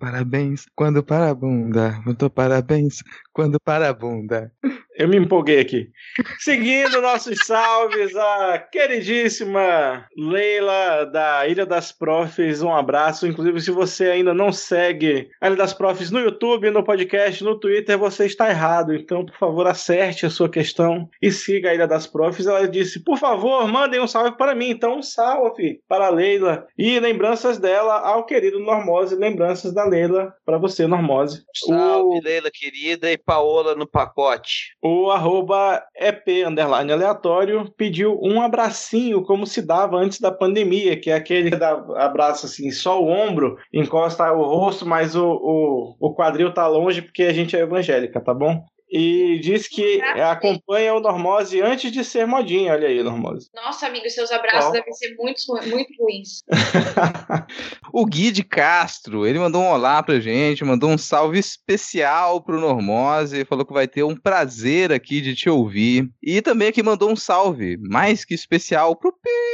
Parabéns quando para a bunda. Eu dou parabéns quando para a bunda.
Eu me empolguei aqui. Seguindo nossos salves, a queridíssima Leila da Ilha das Profs, um abraço. Inclusive, se você ainda não segue a Ilha das Profs no YouTube, no podcast, no Twitter, você está errado. Então, por favor, acerte a sua questão e siga a Ilha das Profs. Ela disse, por favor, mandem um salve para mim. Então, um salve para a Leila. E lembranças dela ao querido Normose. Lembranças da Leila para você, Normose.
Salve, Leila querida e Paola no pacote.
O arroba EP underline aleatório pediu um abracinho como se dava antes da pandemia, que é aquele que dá abraço assim, só o ombro, encosta o rosto, mas o, o, o quadril tá longe porque a gente é evangélica, tá bom? E diz que acompanha o Normose antes de ser modinha. Olha aí, Normose.
Nossa, amigo, seus abraços
Qual?
devem ser muito, muito ruins.
O Gui de Castro, ele mandou um olá pra gente, mandou um salve especial pro Normose, falou que vai ter um prazer aqui de te ouvir. E também aqui mandou um salve, mais que especial, pro Pi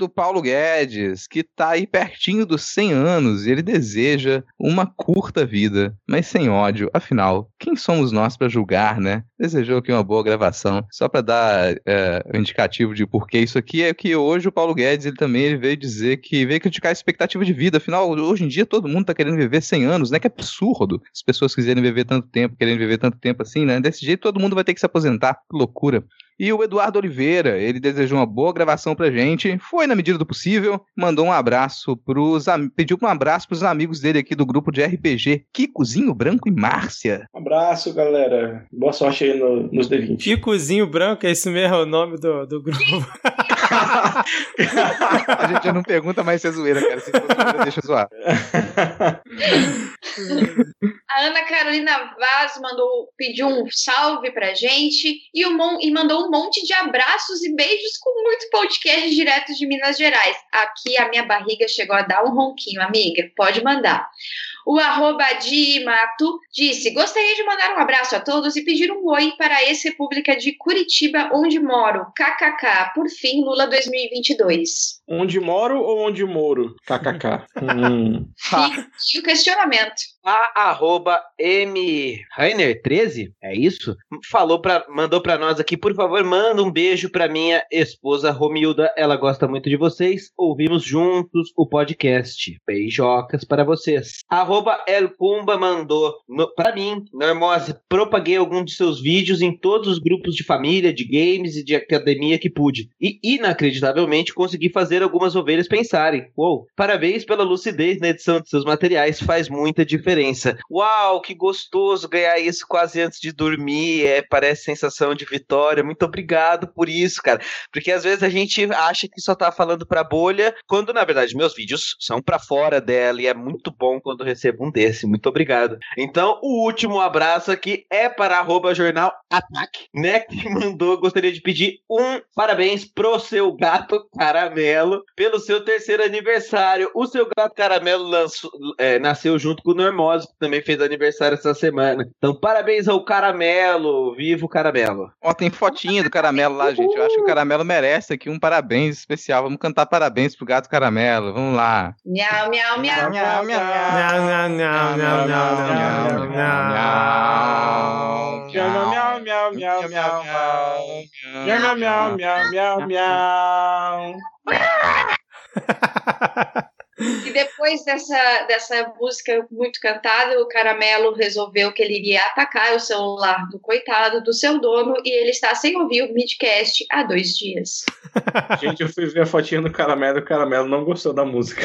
do Paulo Guedes, que tá aí pertinho dos 100 anos e ele deseja uma curta vida, mas sem ódio. Afinal, quem somos nós pra julgar, né? Desejou aqui uma boa gravação, só pra dar é, um indicativo de por que isso aqui é que hoje o Paulo Guedes ele também ele veio dizer que veio criticar a expectativa de vida. Afinal, hoje em dia todo mundo tá querendo viver 100 anos, né? Que absurdo as pessoas quiserem viver tanto tempo, querendo viver tanto tempo assim, né? Desse jeito todo mundo vai ter que se aposentar. Que loucura. E o Eduardo Oliveira, ele desejou uma boa gravação pra gente, foi na medida do possível, mandou um abraço pros pediu um abraço pros amigos dele aqui do grupo de RPG, Kikozinho Branco e Márcia.
Abraço, galera. Boa sorte aí no- nos D20.
Kikozinho Branco, é esse mesmo o nome do, do grupo.
A gente já não pergunta mais se é zoeira, cara. Se for zoeira, deixa eu zoar.
A Ana Carolina Vaz mandou, pediu um salve pra gente e, um mon- e mandou um monte de abraços e beijos com muito podcast direto de Minas Gerais. Aqui a minha barriga chegou a dar um ronquinho, amiga. Pode mandar. O arroba Mato disse: Gostaria de mandar um abraço a todos e pedir um oi para a ex-república de Curitiba, onde moro. KKK. Por fim, Lula 2022.
Onde moro ou onde moro? KKK. Hum.
O questionamento.
A arroba M Rainer 13, é isso? Falou para mandou para nós aqui, por favor, manda um beijo para minha esposa Romilda, ela gosta muito de vocês. Ouvimos juntos o podcast. Beijocas para vocês. Arroba El Pumba mandou para mim, Normose, propaguei algum de seus vídeos em todos os grupos de família, de games e de academia que pude. E inacreditavelmente consegui fazer algumas ovelhas pensarem. Uou, parabéns pela lucidez na edição de seus materiais, faz muita diferença. Uau, que gostoso ganhar isso quase antes de dormir, é, parece sensação de vitória. Muito obrigado por isso, cara. Porque às vezes a gente acha que só tá falando pra bolha, quando na verdade meus vídeos são para fora dela e é muito bom quando recebo um desse. Muito obrigado. Então, o último abraço aqui é para arroba jornal Ataque, né? Que mandou, gostaria de pedir um parabéns pro seu gato caramelo pelo seu terceiro aniversário. O seu gato caramelo lançou, é, nasceu junto com o que também fez aniversário essa semana. Então, parabéns ao Caramelo. Viva o Caramelo.
Ó, tem fotinha do Caramelo lá, gente. Eu acho que o Caramelo merece aqui um parabéns especial. Vamos cantar parabéns pro gato Caramelo. Vamos lá.
Miau, miau, miau.
Miau, miau, miau.
Miau, miau, miau, miau, miau, miau.
Miau, miau, miau, miau, miau, miau. Miau, miau, miau, miau, miau.
E depois dessa, dessa música muito cantada, o Caramelo resolveu que ele iria atacar o celular do coitado, do seu dono, e ele está sem ouvir o Midcast há dois dias.
Gente, eu fui ver a fotinha do Caramelo e o Caramelo não gostou da música.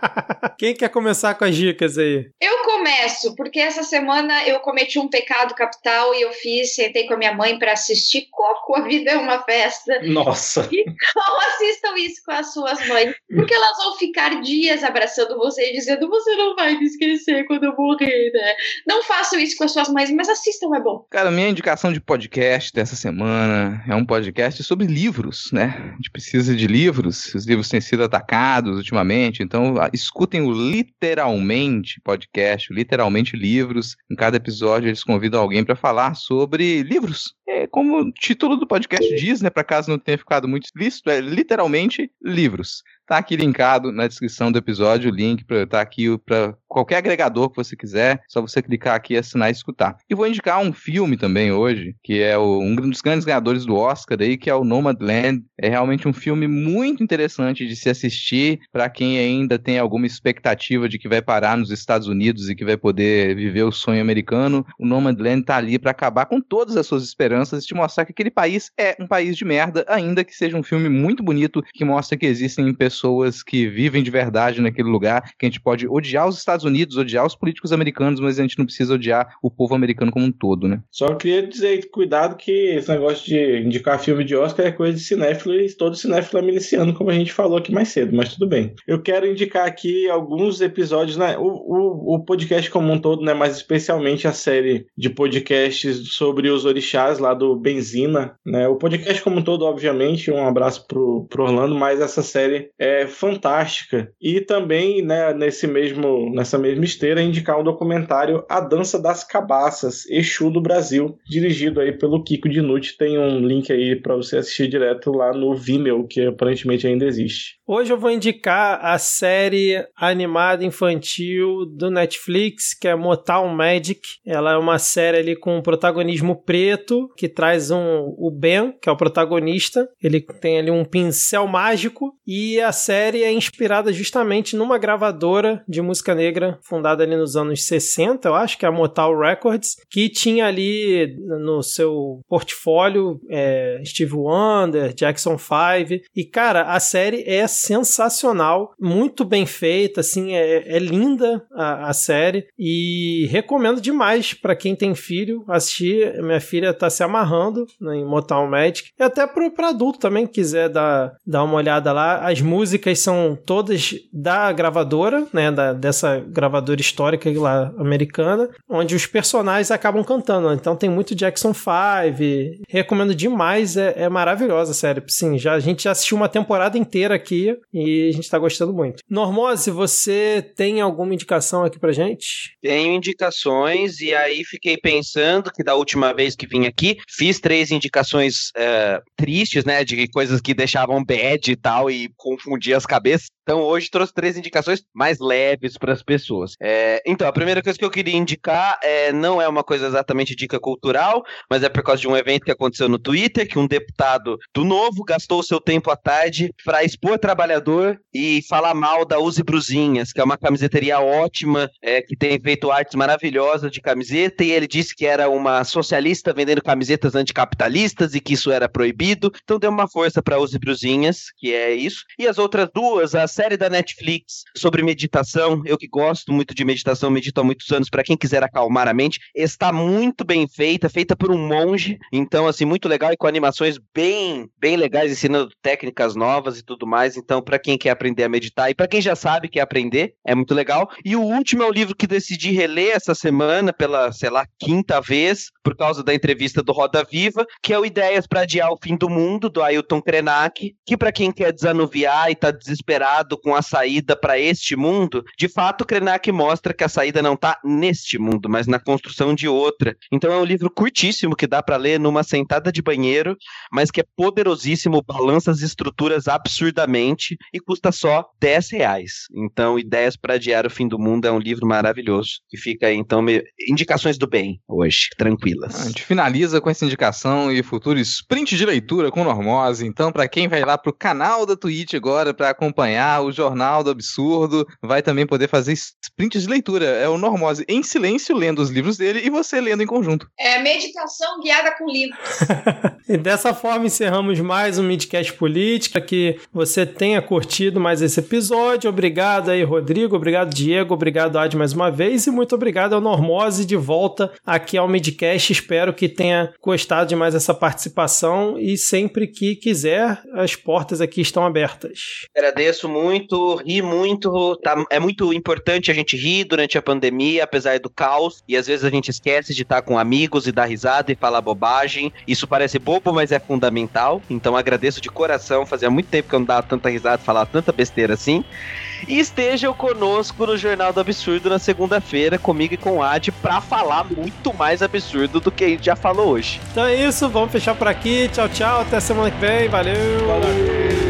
Quem quer começar com as dicas aí?
Eu começo, porque essa semana eu cometi um pecado capital e eu fiz, sentei com a minha mãe para assistir Coco, a vida é uma festa.
Nossa.
Não assistam isso com as suas mães, porque elas vão ficar dias abraçando você e dizendo: Você não vai me esquecer quando eu morrer, né? Não façam isso com as suas mães, mas assistam, é bom.
Cara, minha indicação de podcast dessa semana é um podcast sobre livros, né? A gente precisa de livros, os livros têm sido atacados ultimamente, então ah, escutem o Literalmente podcast, Literalmente Livros. Em cada episódio eles convidam alguém para falar sobre livros. É como o título do podcast diz, né? Para caso não tenha ficado muito explícito, é literalmente livros. Tá aqui linkado na descrição do episódio o link para tá aqui para qualquer agregador que você quiser, só você clicar aqui, assinar e escutar. E vou indicar um filme também hoje, que é o, um dos grandes ganhadores do Oscar aí, que é o Nomadland. É realmente um filme muito interessante de se assistir para quem ainda tem alguma expectativa de que vai parar nos Estados Unidos e que vai poder viver o sonho americano. O Nomadland tá ali para acabar com todas as suas esperanças e te mostrar que aquele país é um país de merda, ainda que seja um filme muito bonito que mostra que existem pessoas que vivem de verdade naquele lugar, que a gente pode odiar os Estados Unidos, odiar os políticos americanos, mas a gente não precisa odiar o povo americano como um todo, né?
Só queria dizer, cuidado que esse negócio de indicar filme de Oscar é coisa de cinéfilo e todo cinéfilo é miliciano, como a gente falou aqui mais cedo, mas tudo bem. Eu quero indicar aqui alguns episódios, né? O, o, o podcast como um todo, né? Mas especialmente a série de podcasts sobre os orixás lá do Benzina, né? O podcast como um todo, obviamente, um abraço pro, pro Orlando, mas essa série é fantástica. E também, né, nesse mesmo, nessa mesma esteira, indicar um documentário A Dança das Cabaças, Exu do Brasil, dirigido aí pelo Kiko Dinucci. Tem um link aí para você assistir direto lá no Vimeo, que aparentemente ainda existe.
Hoje eu vou indicar a série animada infantil do Netflix, que é Motown Magic. Ela é uma série ali com protagonismo preto, que traz um, o Ben, que é o protagonista. Ele tem ali um pincel mágico e a série é inspirada justamente numa gravadora de música negra fundada ali nos anos 60, eu acho que é a Motown Records, que tinha ali no seu portfólio é, Steve Wonder, Jackson 5. E cara, a série é sensacional, muito bem feita, assim, é, é linda a, a, série e recomendo demais para quem tem filho assistir. Minha filha tá se amarrando né, em Motown Magic e até para adulto também quiser dar, dar uma olhada lá. As músicas são todas da gravadora, né, da, dessa gravadora histórica lá americana, onde os personagens acabam cantando. Então tem muito Jackson 5. Recomendo demais, é, é maravilhosa a série. Sim, já, a gente já assistiu uma temporada inteira aqui e a gente tá gostando muito. Normose, você tem alguma indicação aqui pra gente?
Tenho indicações e aí fiquei pensando que da última vez que vim aqui, fiz três indicações uh, tristes, né, de coisas que deixavam bad e tal e confundir as cabeças. Então hoje trouxe três indicações mais leves para as pessoas. É, então, a primeira coisa que eu queria indicar é, não é uma coisa exatamente dica cultural, mas é por causa de um evento que aconteceu no Twitter, que um deputado do Novo gastou o seu tempo à tarde para expor trabalhador e falar mal da Use Bruzinhas, que é uma camiseteria ótima, é, que tem feito artes maravilhosas de camiseta, e ele disse que era uma socialista vendendo camisetas anticapitalistas e que isso era proibido. Então deu uma força para Use Bruzinhas, que é isso. E as outras duas, a série da Netflix sobre meditação, eu que gosto muito de meditação, medito há muitos anos, para quem quiser acalmar a mente, está muito bem feita, feita por um monge, então assim, muito legal e com animações bem, bem legais, ensinando técnicas novas e tudo mais. Então, para quem quer aprender a meditar e para quem já sabe que aprender, é muito legal. E o último é o livro que decidi reler essa semana pela, sei lá, quinta vez, por causa da entrevista do Roda Viva, que é o Ideias para Adiar o Fim do Mundo, do Ailton Krenak, que para quem quer desanuviar e tá desesperado com a saída para este mundo, de fato, Krenak mostra que a saída não tá neste mundo, mas na construção de outra. Então é um livro curtíssimo que dá para ler numa sentada de banheiro, mas que é poderosíssimo, balança as estruturas absurdamente e custa só 10 reais. Então, Ideias para Adiar o Fim do Mundo é um livro maravilhoso. E fica aí, então, indicações do bem hoje, tranquilas.
A gente finaliza com essa indicação e futuro sprint de leitura com Normose. Então, para quem vai lá pro canal da Twitch agora para acompanhar o Jornal do Absurdo, vai também poder fazer sprints de leitura. É o Normose em silêncio lendo os livros dele e você lendo em conjunto.
É meditação guiada com livros.
E dessa forma encerramos mais um Midcast Política. Que você tenha curtido mais esse episódio. Obrigado aí, Rodrigo. Obrigado, Diego. Obrigado, Ad, mais uma vez. E muito obrigado ao Normose de volta aqui ao Midcast. Espero que tenha gostado de mais essa participação. E sempre que quiser, as portas aqui estão abertas.
Agradeço muito, ri muito. Tá, é muito importante a gente rir durante a pandemia, apesar do caos. E às vezes a gente esquece de estar com amigos e dar risada e falar bobagem. Isso parece bobo, mas é fundamental. Então agradeço de coração. Fazia muito tempo que eu não dava tanta risada, falar tanta besteira assim. E estejam conosco no Jornal do Absurdo na segunda-feira, comigo e com o Ad, pra falar muito mais absurdo do que a gente já falou hoje.
Então é isso, vamos fechar por aqui. Tchau, tchau. Até semana que vem. Valeu.
Valeu.